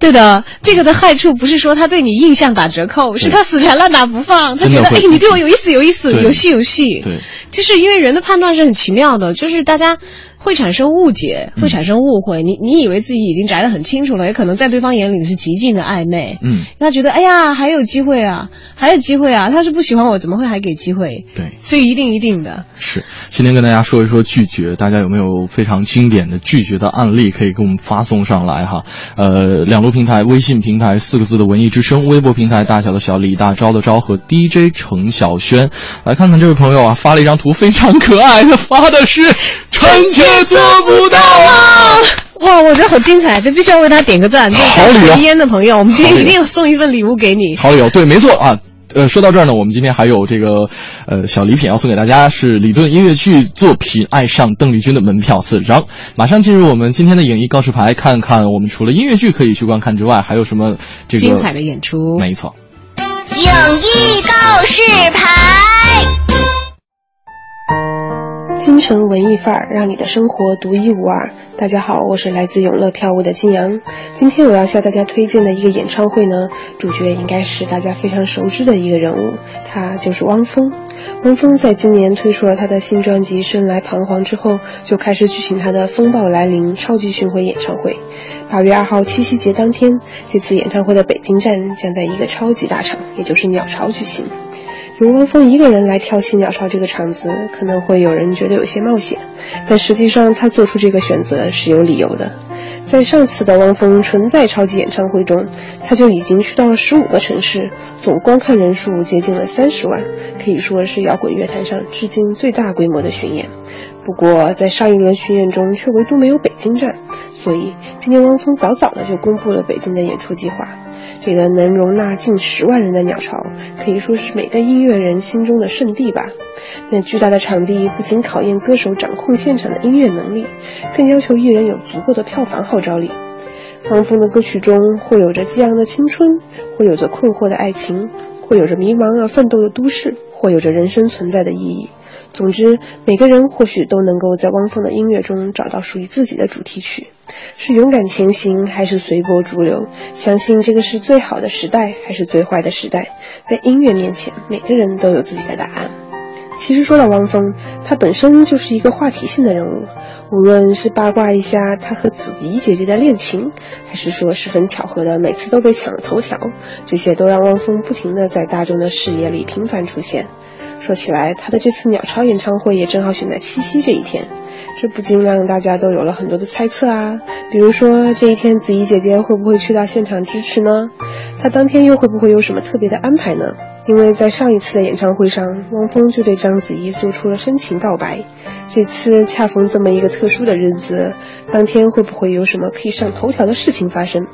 对的，这个的害处不是说他对你印象打折扣，是他死缠烂打不放，他觉得哎你对我有意思有意思，对有戏有戏。对，就是因为人的判断是很奇妙的，就是大家会产生误解，嗯会产生误会。你你以为自己已经摘得很清楚了，也可能在对方眼里是极尽的暧昧。嗯，他觉得哎呀还有机会啊，还有机会啊，他是不喜欢我，怎么会还给机会？对，所以一定一定的。是。今天跟大家说一说拒绝，大家有没有非常经典的拒绝的案例可以给我们发送上来哈？呃，两路平台，微信平台四个字的文艺之声，微博平台大小的小李大钊的钊和 DJ 程晓轩，来看看这位朋友啊发了一张图，非常可爱他，发的是臣妾做不到啊。哇，我觉得好精彩，这必须要为他点个赞。就是好理由吸烟的朋友，我们今天一定要送一份礼物给你。好理由，对，没错啊。呃，说到这儿呢，我们今天还有这个呃小礼品要送给大家，是李顿音乐剧作品《爱上邓丽君》的门票四张。马上进入我们今天的影艺告示牌，看看我们除了音乐剧可以去观看之外，还有什么这个精彩的演出。没错。影艺告示牌。成文艺范儿，让你的生活独一无二。大家好，我是来自永乐票务的金阳。今天我要向大家推荐的一个演唱会呢，主角应该是大家非常熟知的一个人物，他就是汪峰。汪峰在今年推出了他的新专辑《生来彷徨》之后，就开始举行他的《风暴来临》超级巡回演唱会。八月二号七夕节当天，这次演唱会的北京站将在一个超级大场，也就是鸟巢举行。由汪峰一个人来挑起鸟巢这个场子，可能会有人觉得有些冒险，但实际上他做出这个选择是有理由的。在上次的汪峰纯在超级演唱会中，他就已经去到了十五个城市，总观看人数接近了三十万，可以说是摇滚乐坛上至今最大规模的巡演。不过在上一轮巡演中却唯独没有北京站，所以今年汪峰早早的就公布了北京的演出计划。这个能容纳近十万人的鸟巢，可以说是每个音乐人心中的圣地吧。那巨大的场地不仅考验歌手掌控现场的音乐能力，更要求艺人有足够的票房号召力。汪峰的歌曲中，或有着激昂的青春，或有着困惑的爱情，或有着迷茫而奋斗的都市，或有着人生存在的意义。总之，每个人或许都能够在汪峰的音乐中找到属于自己的主题曲。是勇敢前行，还是随波逐流？相信这个是最好的时代，还是最坏的时代？在音乐面前，每个人都有自己的答案。其实说到汪峰，他本身就是一个话题性的人物，无论是八卦一下他和子怡姐姐的恋情，还是说十分巧合的每次都被抢了头条，这些都让汪峰不停的在大众的视野里频繁出现。说起来，他的这次鸟巢演唱会也正好选在七夕这一天，这不禁让大家都有了很多的猜测啊。比如说这一天子怡姐姐会不会去到现场支持呢？她当天又会不会有什么特别的安排呢？因为在上一次的演唱会上，汪峰就对章子怡做出了深情告白。这次恰逢这么一个特殊的日子，当天会不会有什么可以上头条的事情发生？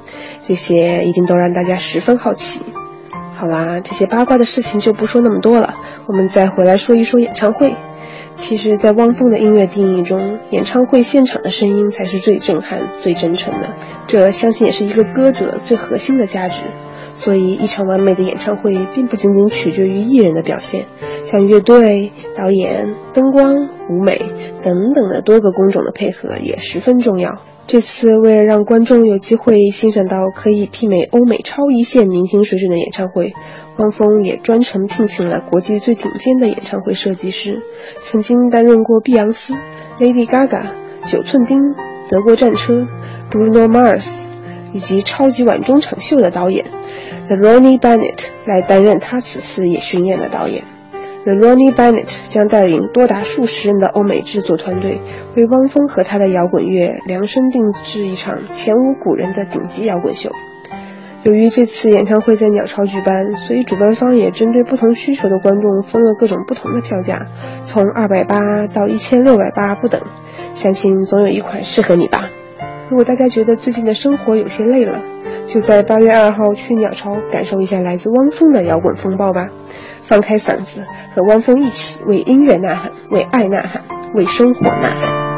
这些一定都让大家十分好奇。好啦，这些八卦的事情就不说那么多了，我们再回来说一说演唱会。其实，在汪峰的音乐定义中，演唱会现场的声音才是最震撼、最真诚的，这相信也是一个歌者最核心的价值。所以一场完美的演唱会并不仅仅取决于艺人的表现，像乐队、导演、灯光、舞美等等的多个工种的配合也十分重要。这次为了让观众有机会欣赏到可以媲美欧美超一线明星水准的演唱会，汪峰也专程聘请了国际最顶尖的演唱会设计师，曾经担任过碧昂斯、Lady Gaga、九寸钉、德国战车、Bruno Mars 以及超级碗中场秀的导演 The Ronnie Bennett 来担任他此次也巡演的导演。The Ronnie Bennett 将带领多达数十人的欧美制作团队，为汪峰和他的摇滚乐量身定制一场前无古人的顶级摇滚秀。由于这次演唱会在鸟巢举办，所以主办方也针对不同需求的观众分了各种不同的票价，从二百八到一千六百八不等。相信总有一款适合你吧。如果大家觉得最近的生活有些累了，就在八月二号去鸟巢感受一下来自汪峰的摇滚风暴吧。放开嗓子，和汪峰一起为音乐呐喊，为爱呐喊，为生活呐喊。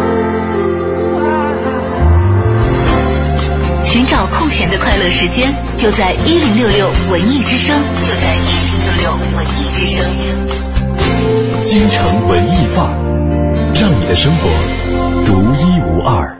闲的快乐时间，就在一零六六文艺之声，就在一零六六文艺之声。京城文艺范儿，让你的生活独一无二。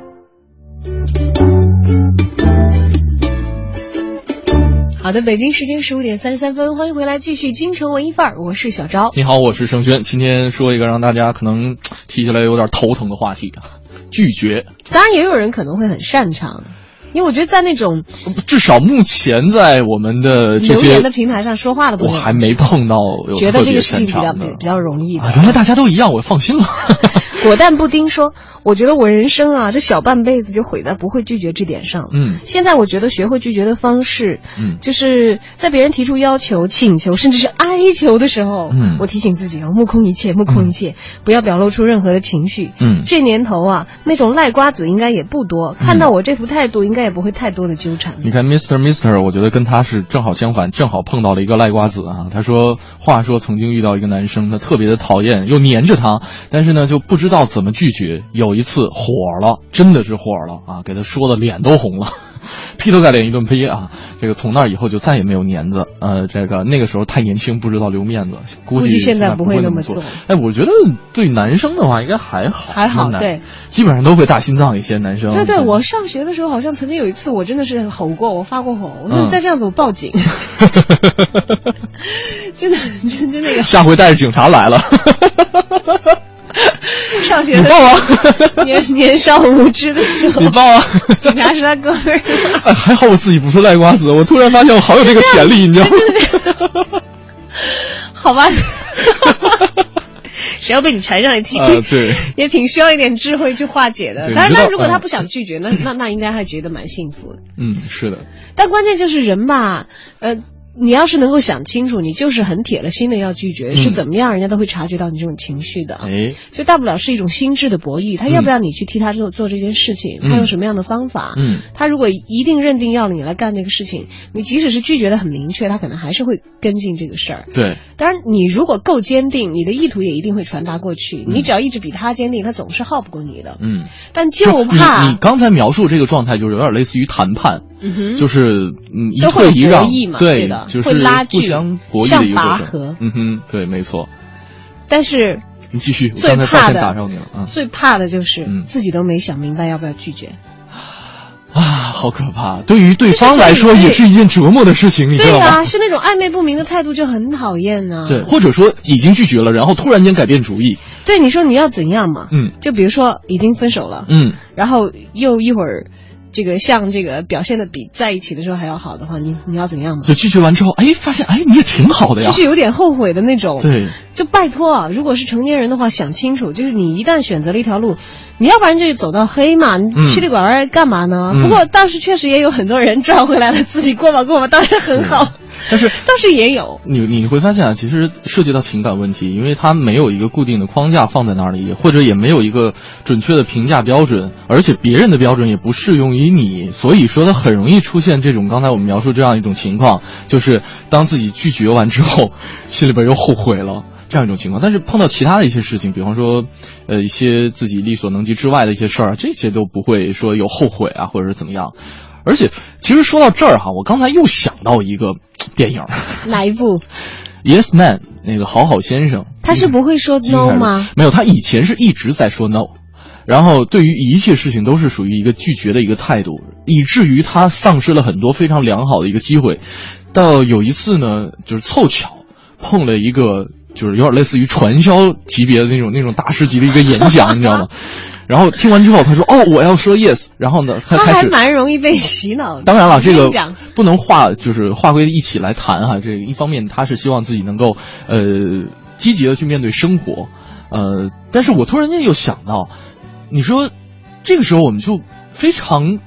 好的，北京时间十五点三十三分，欢迎回来，继续京城文艺范儿，我是小昭。你好，我是盛轩。今天说一个让大家可能提起来有点头疼的话题啊，拒绝。当然，也有人可能会很擅长，因为我觉得在那种至少目前在我们的留言的平台上说话的，我还没碰到。觉得这个事情比较比较容易的。原来大家都一样，我放心了。*laughs* 果蛋布丁说。我觉得我人生啊，这小半辈子就毁在不会拒绝这点上。嗯，现在我觉得学会拒绝的方式，嗯，就是在别人提出要求、请求，甚至是哀求的时候，嗯，我提醒自己啊，目空一切，目空一切，不要表露出任何的情绪。嗯，这年头啊，那种赖瓜子应该也不多，看到我这副态度，应该也不会太多的纠缠。你看，Mr. Mr，我觉得跟他是正好相反，正好碰到了一个赖瓜子啊。他说，话说曾经遇到一个男生，他特别的讨厌，又黏着他，但是呢，就不知道怎么拒绝。有一次火。了，真的是火了啊！给他说的脸都红了。*laughs* 劈头盖脸一顿批啊！这个从那以后就再也没有年子。呃，这个那个时候太年轻，不知道留面子，估计现在不会那么做。哎，我觉得对男生的话应该还好，还好，对，基本上都会大心脏一些男生。对对，我上学的时候好像曾经有一次，我真的是吼过，我发过吼，那再这样子我报警。*laughs* 真的，真真那个。下回带着警察来了。*laughs* 上学的时候，*laughs* 年年少无知的时候，你报啊！*laughs* 警察是他哥们儿。还好我自己不是赖瓜子，我突然发现我好有这个潜力，你知道吗？好吧，谁要被你缠上一听，对，也挺需要一点智慧去化解的。但是，那如果他不想拒绝，那那那应该还觉得蛮幸福的。嗯，是的。但关键就是人吧，呃。你要是能够想清楚，你就是很铁了心的要拒绝，是怎么样，人家都会察觉到你这种情绪的。哎，就大不了是一种心智的博弈，他要不要你去替他做做这件事情？他用什么样的方法？嗯，他如果一定认定要你来干那个事情，你即使是拒绝的很明确，他可能还是会跟进这个事儿。对，当然你如果够坚定，你的意图也一定会传达过去。你只要一直比他坚定，他总是耗不过你的。嗯，但就怕你刚才描述这个状态，就是有点类似于谈判。嗯哼，就是嗯，一退一让，对的，就是会拉锯，相博弈的一个拔河。嗯哼，对，没错。但是你继续，最怕的，嗯，最怕的就是自己都没想明白要不要拒绝。啊，好可怕！对于对方来说，也是一件折磨的事情，你知道吗？对啊，是那种暧昧不明的态度就很讨厌呢。对，或者说已经拒绝了，然后突然间改变主意。对，你说你要怎样嘛？嗯，就比如说已经分手了，嗯，然后又一会儿。这个像这个表现的比在一起的时候还要好的话，你你要怎样嘛？就拒绝完之后，哎，发现哎你也挺好的呀，就是有点后悔的那种。对，就拜托啊，如果是成年人的话，想清楚，就是你一旦选择了一条路，你要不然就走到黑嘛，你稀里拐弯干嘛呢？不过当时确实也有很多人转回来了，自己过吧过吧，当然很好。但是 *laughs* 倒是也有你你会发现啊，其实涉及到情感问题，因为它没有一个固定的框架放在那里，或者也没有一个准确的评价标准，而且别人的标准也不适用于你，所以说它很容易出现这种刚才我们描述这样一种情况，就是当自己拒绝完之后，心里边又后悔了这样一种情况。但是碰到其他的一些事情，比方说，呃，一些自己力所能及之外的一些事儿，这些都不会说有后悔啊，或者是怎么样。而且，其实说到这儿哈，我刚才又想到一个电影，哪一部？Yes Man，那个好好先生，他是不会说 no 吗？没有，他以前是一直在说 no，然后对于一切事情都是属于一个拒绝的一个态度，以至于他丧失了很多非常良好的一个机会。到有一次呢，就是凑巧碰了一个，就是有点类似于传销级别的那种那种大师级的一个演讲，你知道吗？然后听完之后，他说：“哦，我要说 yes。”然后呢，他他还蛮容易被洗脑。当然了，这个不能划，就是划归一起来谈哈。这个一方面，他是希望自己能够呃积极的去面对生活，呃，但是我突然间又想到，你说这个时候我们就非常。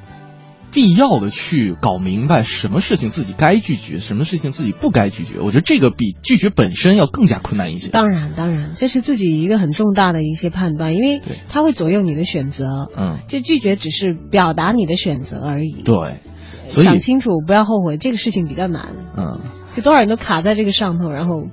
必要的去搞明白什么事情自己该拒绝，什么事情自己不该拒绝。我觉得这个比拒绝本身要更加困难一些。当然，当然，这是自己一个很重大的一些判断，因为它会左右你的选择。嗯，这拒绝只是表达你的选择而已。对，想清楚，不要后悔，这个事情比较难。嗯，就多少人都卡在这个上头，然后。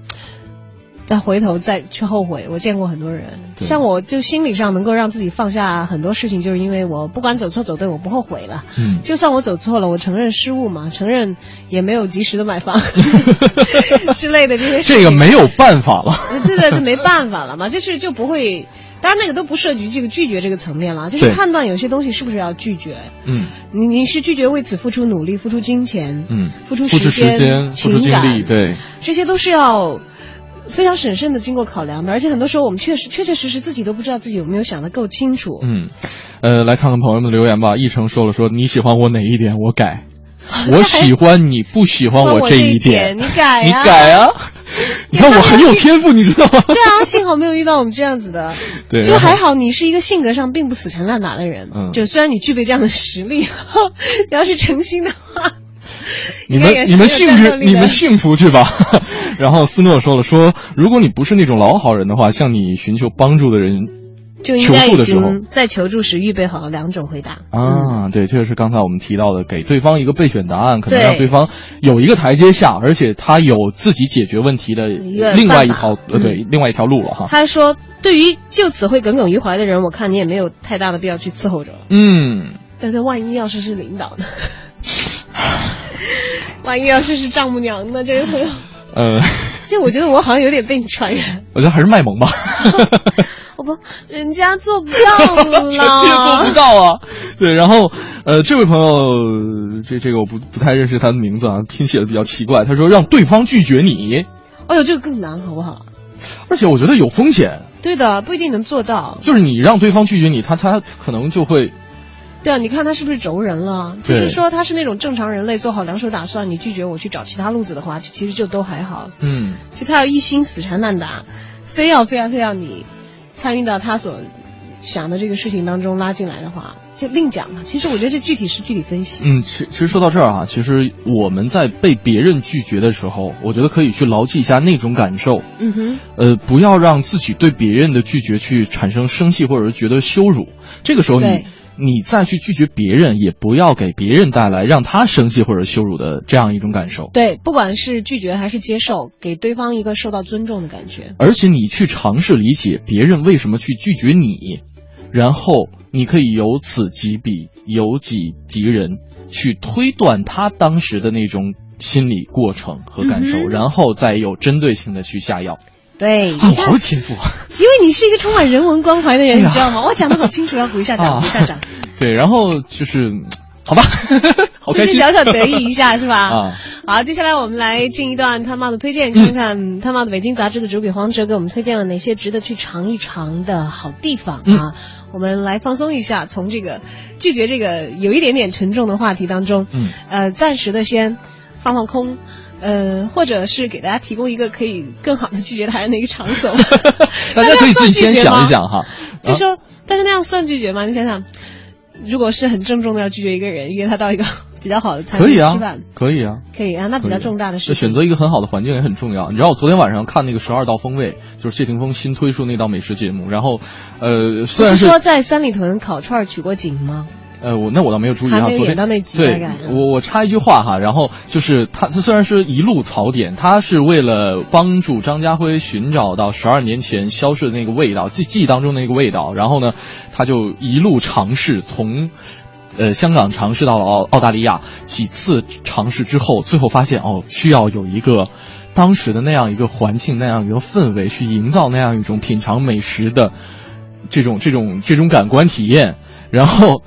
再回头再去后悔，我见过很多人，像我就心理上能够让自己放下很多事情，就是因为我不管走错走对，我不后悔了。嗯，就算我走错了，我承认失误嘛，承认也没有及时的买房 *laughs* 之类的这些。这个没有办法了。对对，就没办法了嘛，就是就不会，当然那个都不涉及这个拒绝这个层面了，就是判断有些东西是不是要拒绝。嗯，你你是拒绝为此付出努力、付出金钱、嗯，付出时间、付出精力，对，这些都是要。非常审慎的经过考量的，而且很多时候我们确实确确实实自己都不知道自己有没有想的够清楚。嗯，呃，来看看朋友们的留言吧。一成说了说你喜欢我哪一点，我改。我喜欢你不喜欢我这一点，*laughs* 你改你改啊！*laughs* 你看我很有天赋，你知道吗？对啊，幸好没有遇到我们这样子的。*laughs* 对，就还好你是一个性格上并不死缠烂打的人。嗯，就虽然你具备这样的实力，你要是诚心的话。*laughs* 你们你们幸福你们幸福去吧。*laughs* 然后斯诺说了说，如果你不是那种老好人的话，向你寻求帮助的人，就应该已经在求助时预备好了两种回答啊。对，这就是刚才我们提到的，给对方一个备选答案，可能让对方有一个台阶下，而且他有自己解决问题的另外一条呃对另外一条路了哈。他说，对于就此会耿耿于怀的人，我看你也没有太大的必要去伺候着。嗯，但是万一要是是领导呢？*laughs* *laughs* 万一要是是丈母娘呢？这个朋友，呃，这我觉得我好像有点被你传染。*laughs* 我觉得还是卖萌吧。我 *laughs* 不，人家做不到了，臣妾做不到啊。对，然后呃，这位朋友，这这个我不不太认识他的名字啊，拼写的比较奇怪。他说让对方拒绝你，哎呦，这个更难，好不好？而且我觉得有风险。对的，不一定能做到。就是你让对方拒绝你，他他可能就会。对啊，你看他是不是轴人了？就是说他是那种正常人类做好两手打算，你拒绝我去找其他路子的话，其实就都还好。嗯，就他要一心死缠烂打，非要非要非要你参与到他所想的这个事情当中拉进来的话，就另讲了。其实我觉得这具体是具体分析。嗯，其其实说到这儿啊，其实我们在被别人拒绝的时候，我觉得可以去牢记一下那种感受。嗯哼。呃，不要让自己对别人的拒绝去产生生气或者是觉得羞辱。这个时候你。你再去拒绝别人，也不要给别人带来让他生气或者羞辱的这样一种感受。对，不管是拒绝还是接受，给对方一个受到尊重的感觉。而且你去尝试理解别人为什么去拒绝你，然后你可以由此及彼，由己及人，去推断他当时的那种心理过程和感受，然后再有针对性的去下药。对，啊，好有天赋啊！因为你是一个充满人文关怀的人，你知道吗？我讲的好清楚，要鼓一下掌，*laughs* 鼓一下掌。对，然后就是，好吧，*laughs* 好开心，小小得意一下是吧？*laughs* 啊，好，接下来我们来进一段他妈的推荐，看看他妈的北京杂志的主笔黄哲给我们推荐了哪些值得去尝一尝的好地方啊！我们来放松一下，从这个拒绝这个有一点点沉重的话题当中，嗯，呃，暂时的先放放空。呃，或者是给大家提供一个可以更好的拒绝他人的一个场所，*laughs* 大家可以自己先想一想哈。就说，但是那样算拒绝吗？你想想，如果是很郑重的要拒绝一个人，约他到一个比较好的餐厅吃饭，可以啊，可以啊，那比较重大的事。选择一个很好的环境也很重要。你知道我昨天晚上看那个《十二道风味》，就是谢霆锋新推出那道美食节目，然后，呃，虽然是说在三里屯烤串取过景吗？呃，我那我倒没有注意哈。昨天对，我我插一句话哈，然后就是他他虽然是一路槽点，他是为了帮助张家辉寻找到十二年前消失的那个味道，记记忆当中的那个味道，然后呢，他就一路尝试从，呃，香港尝试到了澳澳大利亚，几次尝试之后，最后发现哦，需要有一个当时的那样一个环境，那样一个氛围，去营造那样一种品尝美食的这种这种这种感官体验，然后。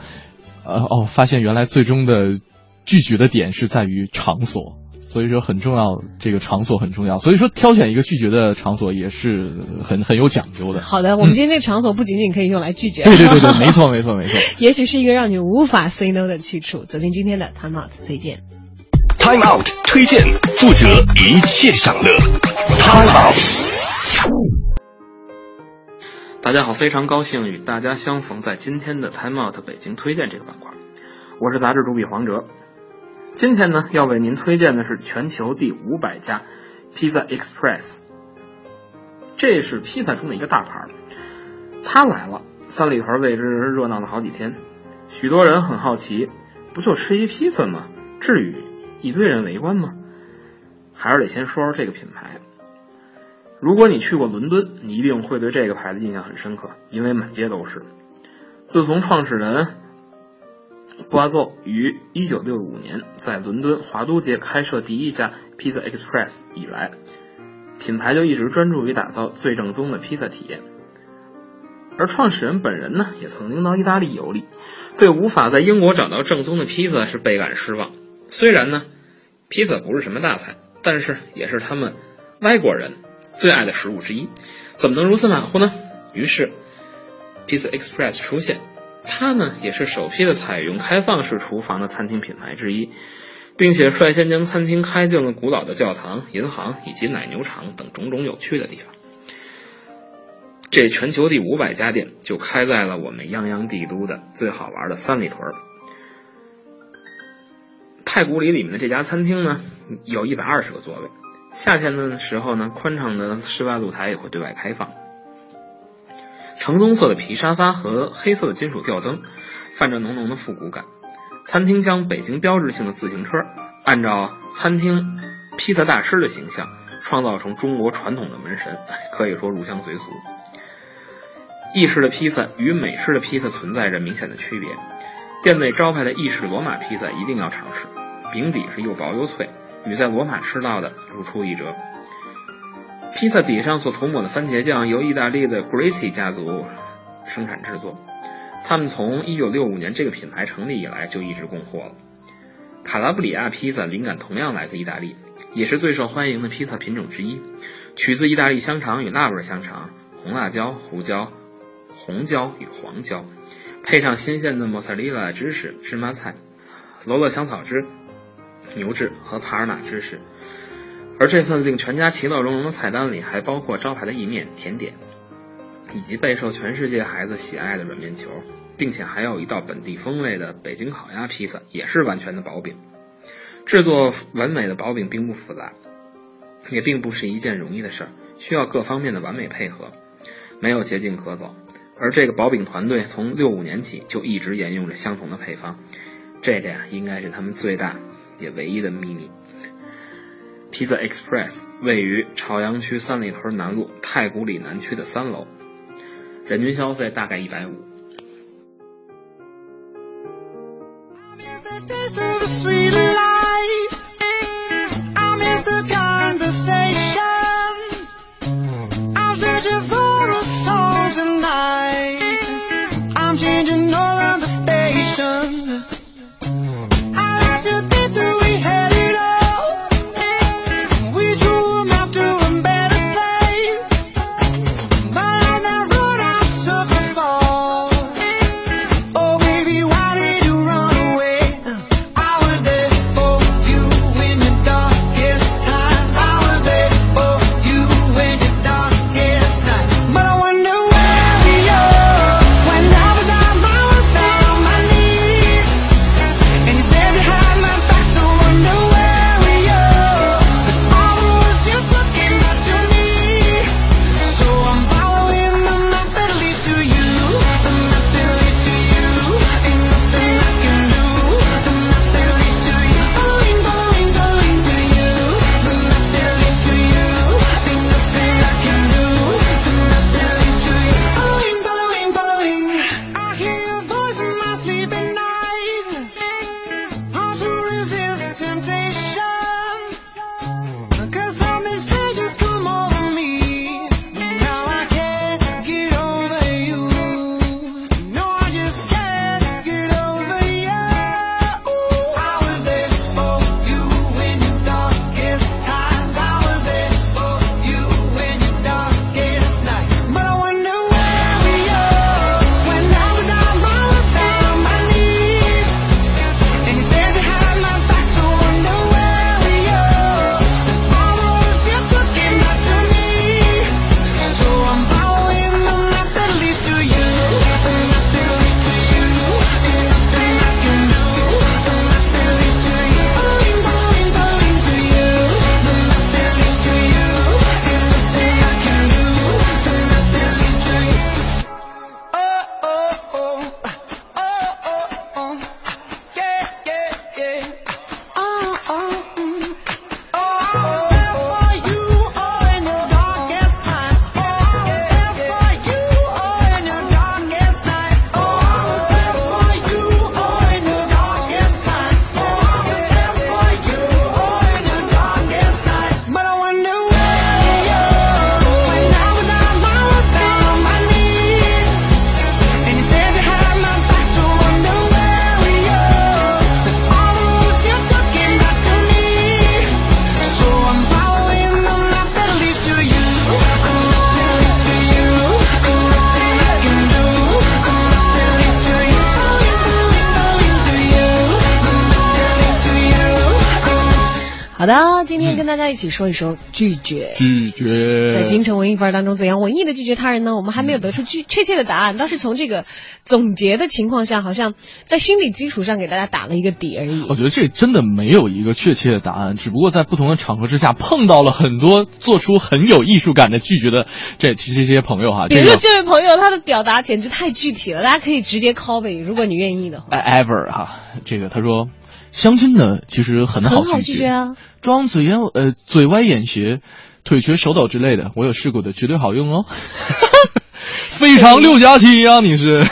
呃哦，发现原来最终的拒绝的点是在于场所，所以说很重要，这个场所很重要。所以说挑选一个拒绝的场所也是很很有讲究的。好的，我们今天这个场所不仅仅可以用来拒绝，对对对对，*laughs* 没错没错没错。也许是一个让你无法 say no 的去处。走进今天的 Time Out 推荐，Time Out 推荐，负责一切享乐，Time Out。大家好，非常高兴与大家相逢在今天的 Time Out 北京推荐这个板块，我是杂志主笔黄哲。今天呢，要为您推荐的是全球第五百家 Pizza Express，这是披萨中的一个大牌。他来了，三里屯为之热闹了好几天，许多人很好奇，不就吃一披萨吗？至于一堆人围观吗？还是得先说说这个品牌。如果你去过伦敦，你一定会对这个牌子印象很深刻，因为满街都是。自从创始人布阿奏于1965年在伦敦华都街开设第一家 Pizza Express 以来，品牌就一直专注于打造最正宗的披萨体验。而创始人本人呢，也曾经到意大利游历，对无法在英国找到正宗的披萨是倍感失望。虽然呢，披萨不是什么大菜，但是也是他们外国人。最爱的食物之一，怎么能如此马虎呢？于是，Pizza Express 出现，它呢也是首批的采用开放式厨房的餐厅品牌之一，并且率先将餐厅开进了古老的教堂、银行以及奶牛场等种种有趣的地方。这全球第五百家店就开在了我们泱泱帝都的最好玩的三里屯。太古里里面的这家餐厅呢，有一百二十个座位。夏天的时候呢，宽敞的室外露台也会对外开放。橙棕色的皮沙发和黑色的金属吊灯，泛着浓浓的复古感。餐厅将北京标志性的自行车，按照餐厅披萨大师的形象，创造成中国传统的门神，*laughs* 可以说入乡随俗。意式的披萨与美式的披萨存在着明显的区别。店内招牌的意式罗马披萨一定要尝试，饼底是又薄又脆。与在罗马吃到的如出一辙。披萨底上所涂抹的番茄酱由意大利的 Grassi 家族生产制作，他们从1965年这个品牌成立以来就一直供货了。卡拉布里亚披萨灵感同样来自意大利，也是最受欢迎的披萨品种之一，取自意大利香肠与辣味香肠、红辣椒、胡椒、红椒与黄椒，配上新鲜的莫萨利拉芝士、芝麻菜、罗勒香草汁、牛至和帕尔玛芝士。而这份令全家其乐融融的菜单里，还包括招牌的意面、甜点，以及备受全世界孩子喜爱的软面球，并且还有一道本地风味的北京烤鸭披萨，也是完全的薄饼。制作完美的薄饼并不复杂，也并不是一件容易的事儿，需要各方面的完美配合，没有捷径可走。而这个薄饼团队从六五年起就一直沿用着相同的配方，这个呀，应该是他们最大也唯一的秘密。Pizza Express 位于朝阳区三里屯南路太古里南区的三楼，人均消费大概一百五。起说一说拒绝。拒绝在京城文艺范儿当中，怎样文艺的拒绝他人呢？我们还没有得出确确切的答案，倒是从这个总结的情况下，好像在心理基础上给大家打了一个底而已。我觉得这真的没有一个确切的答案，只不过在不同的场合之下碰到了很多做出很有艺术感的拒绝的这这些朋友哈。比如说这位朋友，他的表达简直太具体了，大家可以直接 copy，如果你愿意的话。ever 哈，这个他说。相亲呢，其实很好拒绝，拒绝啊！装嘴歪呃嘴歪眼斜、腿瘸手抖之类的，我有试过的，绝对好用哦。*laughs* 非常六加七啊，你是？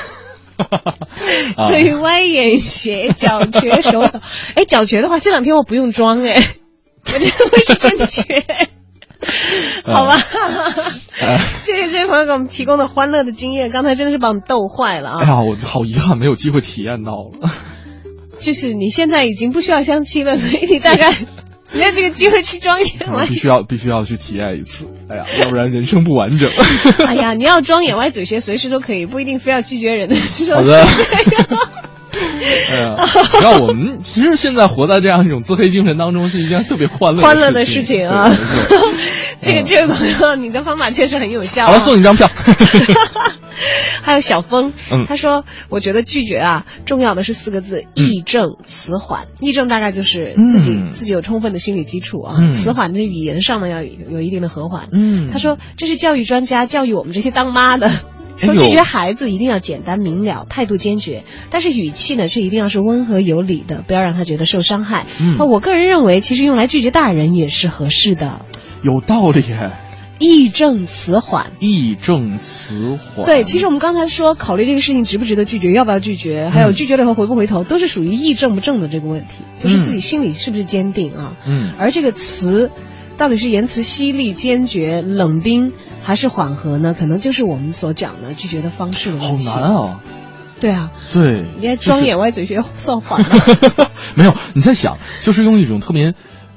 *laughs* 嘴歪眼斜、脚瘸手抖，哎，脚瘸的话，这两天我不用装哎。*laughs* 我觉得会是真瘸。好吧，谢谢这位朋友给我们提供的欢乐的经验，刚才真的是把我们逗坏了啊！哎呀，我好遗憾，没有机会体验到了。就是你现在已经不需要相亲了，*laughs* 所以你大概 *laughs* 你有这个机会去装眼歪，必须要必须要去体验一次。*laughs* 哎呀，要不然人生不完整。哎呀，你要装眼歪嘴斜，随时都可以，不一定非要拒绝人的。好的。哎呀，*laughs* 你我们其实现在活在这样一种自黑精神当中，是一件特别欢乐欢乐的事情啊。*laughs* 这个这位朋友，你的方法确实很有效。好了，送你一张票。*laughs* 还有小峰，嗯，他说：“我觉得拒绝啊，重要的是四个字：义正辞缓。义正大概就是自己自己有充分的心理基础啊，辞缓的语言上呢要有一定的和缓。”嗯，他说：“这是教育专家教育我们这些当妈的。”说拒绝孩子一定要简单明了，态度坚决，但是语气呢却一定要是温和有礼的，不要让他觉得受伤害。嗯，我个人认为，其实用来拒绝大人也是合适的。有道理，义正辞缓，义正辞缓。对，其实我们刚才说考虑这个事情值不值得拒绝，要不要拒绝，还有拒绝了以后回不回头，都是属于义正不正的这个问题，就是自己心里是不是坚定啊？嗯，而这个词。到底是言辞犀利、坚决、冷冰，还是缓和呢？可能就是我们所讲的拒绝的方式的问题。好难啊！对啊，对，你还装眼歪嘴斜算缓没有，你在想，就是用一种特别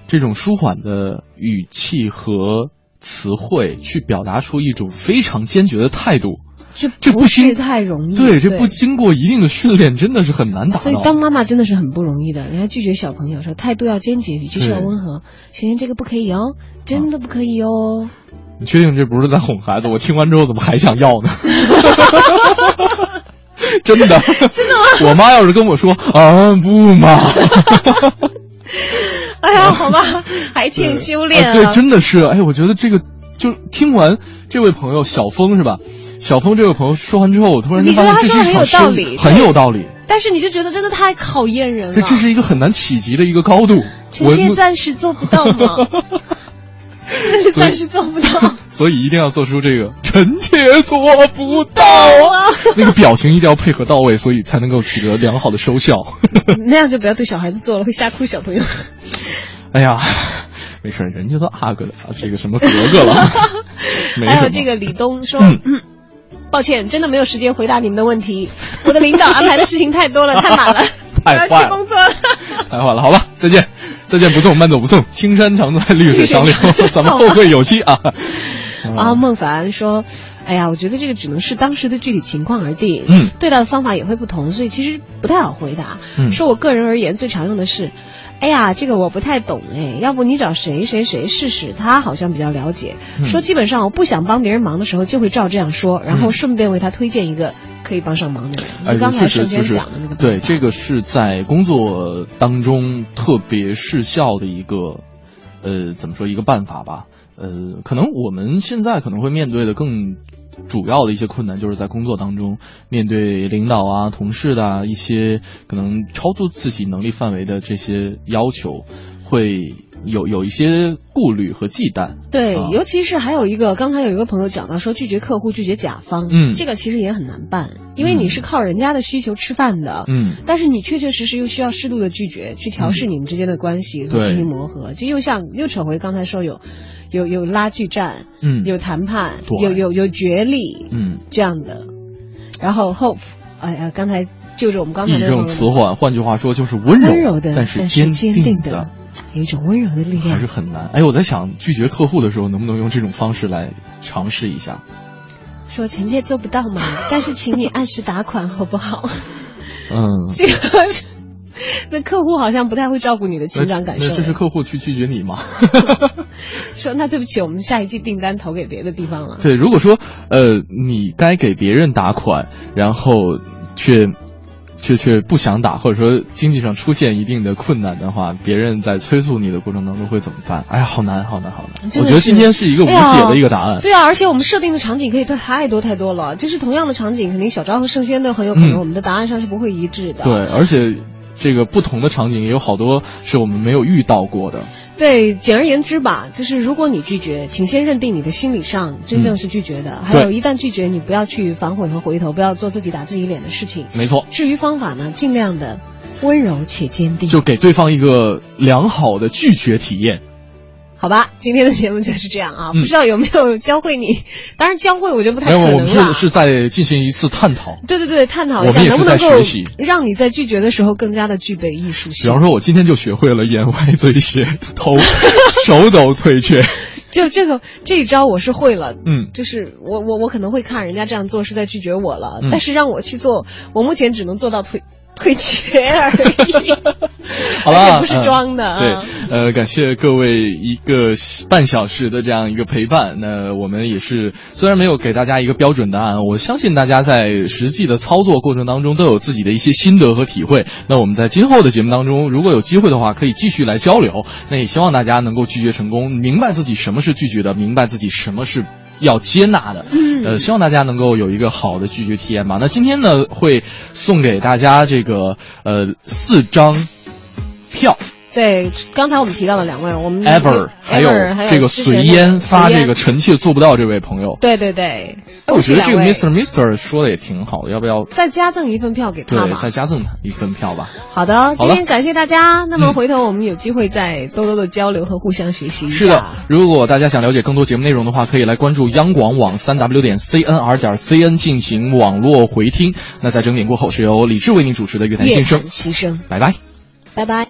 这种舒缓的语气和词汇，去表达出一种非常坚决的态度。这这不是太容易，对，这不经过一定的训练，真的是很难达到。所以当妈妈真的是很不容易的。你还拒绝小朋友说态度要坚决，语气需要温和。萱萱这个不可以哦，真的不可以哦。你确定这不是在哄孩子？我听完之后怎么还想要呢？*laughs* 真的，*laughs* 真的吗？我妈要是跟我说啊不嘛，*laughs* 哎呀，好吧，还欠修炼啊。对，真的是。哎，我觉得这个就听完这位朋友小峰是吧？小峰这位朋友说完之后，我突然觉得他说的很有道理，很有道理。但是你就觉得真的太考验人了。这这是一个很难企及的一个高度。臣妾暂时做不到吗？但是暂时做不到。*laughs* 所以一定要做出这个臣妾做不到啊！*laughs* 那个表情一定要配合到位，所以才能够取得良好的收效。*laughs* 那样就不要对小孩子做了，会吓哭小朋友。哎呀。没事，人家都阿哥的啊，这个什么格格了。还有这个李东说，嗯，*clears throat* 抱歉，真的没有时间回答你们的问题。我的领导安排的事情太多了，太满了，我要去工作了。太坏了，好吧，再见，再见不送，慢走不送。*laughs* 青山常在绿水长流，*laughs* 咱们后会有期啊。*laughs* 啊，孟凡说，哎呀，我觉得这个只能是当时的具体情况而定，嗯，对待的方法也会不同，所以其实不太好回答。嗯，说我个人而言，最常用的是。哎呀，这个我不太懂哎，要不你找谁谁谁试试，他好像比较了解。说基本上我不想帮别人忙的时候，就会照这样说，然后顺便为他推荐一个可以帮上忙的人。就刚才瞬间讲的那个。对，这个是在工作当中特别视效的一个，呃，怎么说一个办法吧？呃，可能我们现在可能会面对的更。主要的一些困难就是在工作当中，面对领导啊、同事的一些可能超出自己能力范围的这些要求，会有有一些顾虑和忌惮。对，尤其是还有一个，刚才有一个朋友讲到说拒绝客户、拒绝甲方，嗯，这个其实也很难办，因为你是靠人家的需求吃饭的，嗯，但是你确确实实又需要适度的拒绝，去调试你们之间的关系和进行磨合。就又像又扯回刚才说有。有有拉锯战，嗯，有谈判，有有有角力，嗯，这样的。然后 hope，哎呀，刚才就着我们刚才那种词缓，换句话说就是温柔，温柔的，但是坚定的，有一种温柔的力量，还是很难。哎，我在想拒绝客户的时候，能不能用这种方式来尝试一下？说臣妾做不到嘛，*laughs* 但是请你按时打款好不好？*laughs* 嗯，这个。那客户好像不太会照顾你的情感感受。那这是客户去拒绝你吗？*laughs* 说那对不起，我们下一季订单投给别的地方了。对，如果说呃你该给别人打款，然后却却却不想打，或者说经济上出现一定的困难的话，别人在催促你的过程当中会怎么办？哎呀，好难，好难，好难！我觉得今天是一个无解的一个答案。对啊，而且我们设定的场景可以太多太多了，就是同样的场景，肯定小昭和盛轩都很有可能我们的答案上是不会一致的。对，而且。这个不同的场景也有好多是我们没有遇到过的。对，简而言之吧，就是如果你拒绝，请先认定你的心理上真正是拒绝的。还有一旦拒绝，你不要去反悔和回头，不要做自己打自己脸的事情。没错。至于方法呢，尽量的温柔且坚定，就给对方一个良好的拒绝体验。好吧，今天的节目就是这样啊，嗯不知道有没有教会你？当然教会我觉得不太可能了。们是是在进行一次探讨。对对对，探讨一下能不能够让你在拒绝的时候更加的具备艺术性。比方说，我今天就学会了眼歪嘴斜，头 *laughs* 手抖腿瘸。就这个这一招我是会了，嗯就是我我我可能会看人家这样做是在拒绝我了，嗯但是让我去做，我目前只能做到腿腿瘸而已。*laughs* 好了，*laughs* 不是装的对，呃，感谢各位一个半小时的这样一个陪伴。那我们也是虽然没有给大家一个标准答案，我相信大家在实际的操作过程当中都有自己的一些心得和体会。那我们在今后的节目当中，如果有机会的话，可以继续来交流。那也希望大家能够拒绝成功，明白自己什么是拒绝的，明白自己什么是要接纳的。嗯呃，希望大家能够有一个好的拒绝体验吧。那今天呢，会送给大家这个呃四张票。对，刚才我们提到了两位，我们 ever 还有这个随烟发这个臣妾做不到这位朋友，对对对，哎，我觉得这个 Mister Mister 说的也挺好的，要不要再加赠一份票给他对？再加赠他一份票吧？好的，今天感谢大家。那么嗯回头我们有机会再多多的交流和互相学习一下。是的，如果大家想了解更多节目内容的话，可以来关注央广网三 w 点 cnr 点 cn 进行网络回听。那在整点过后是由李志为您主持的乐坛乐新声坛，新生，拜拜。拜拜。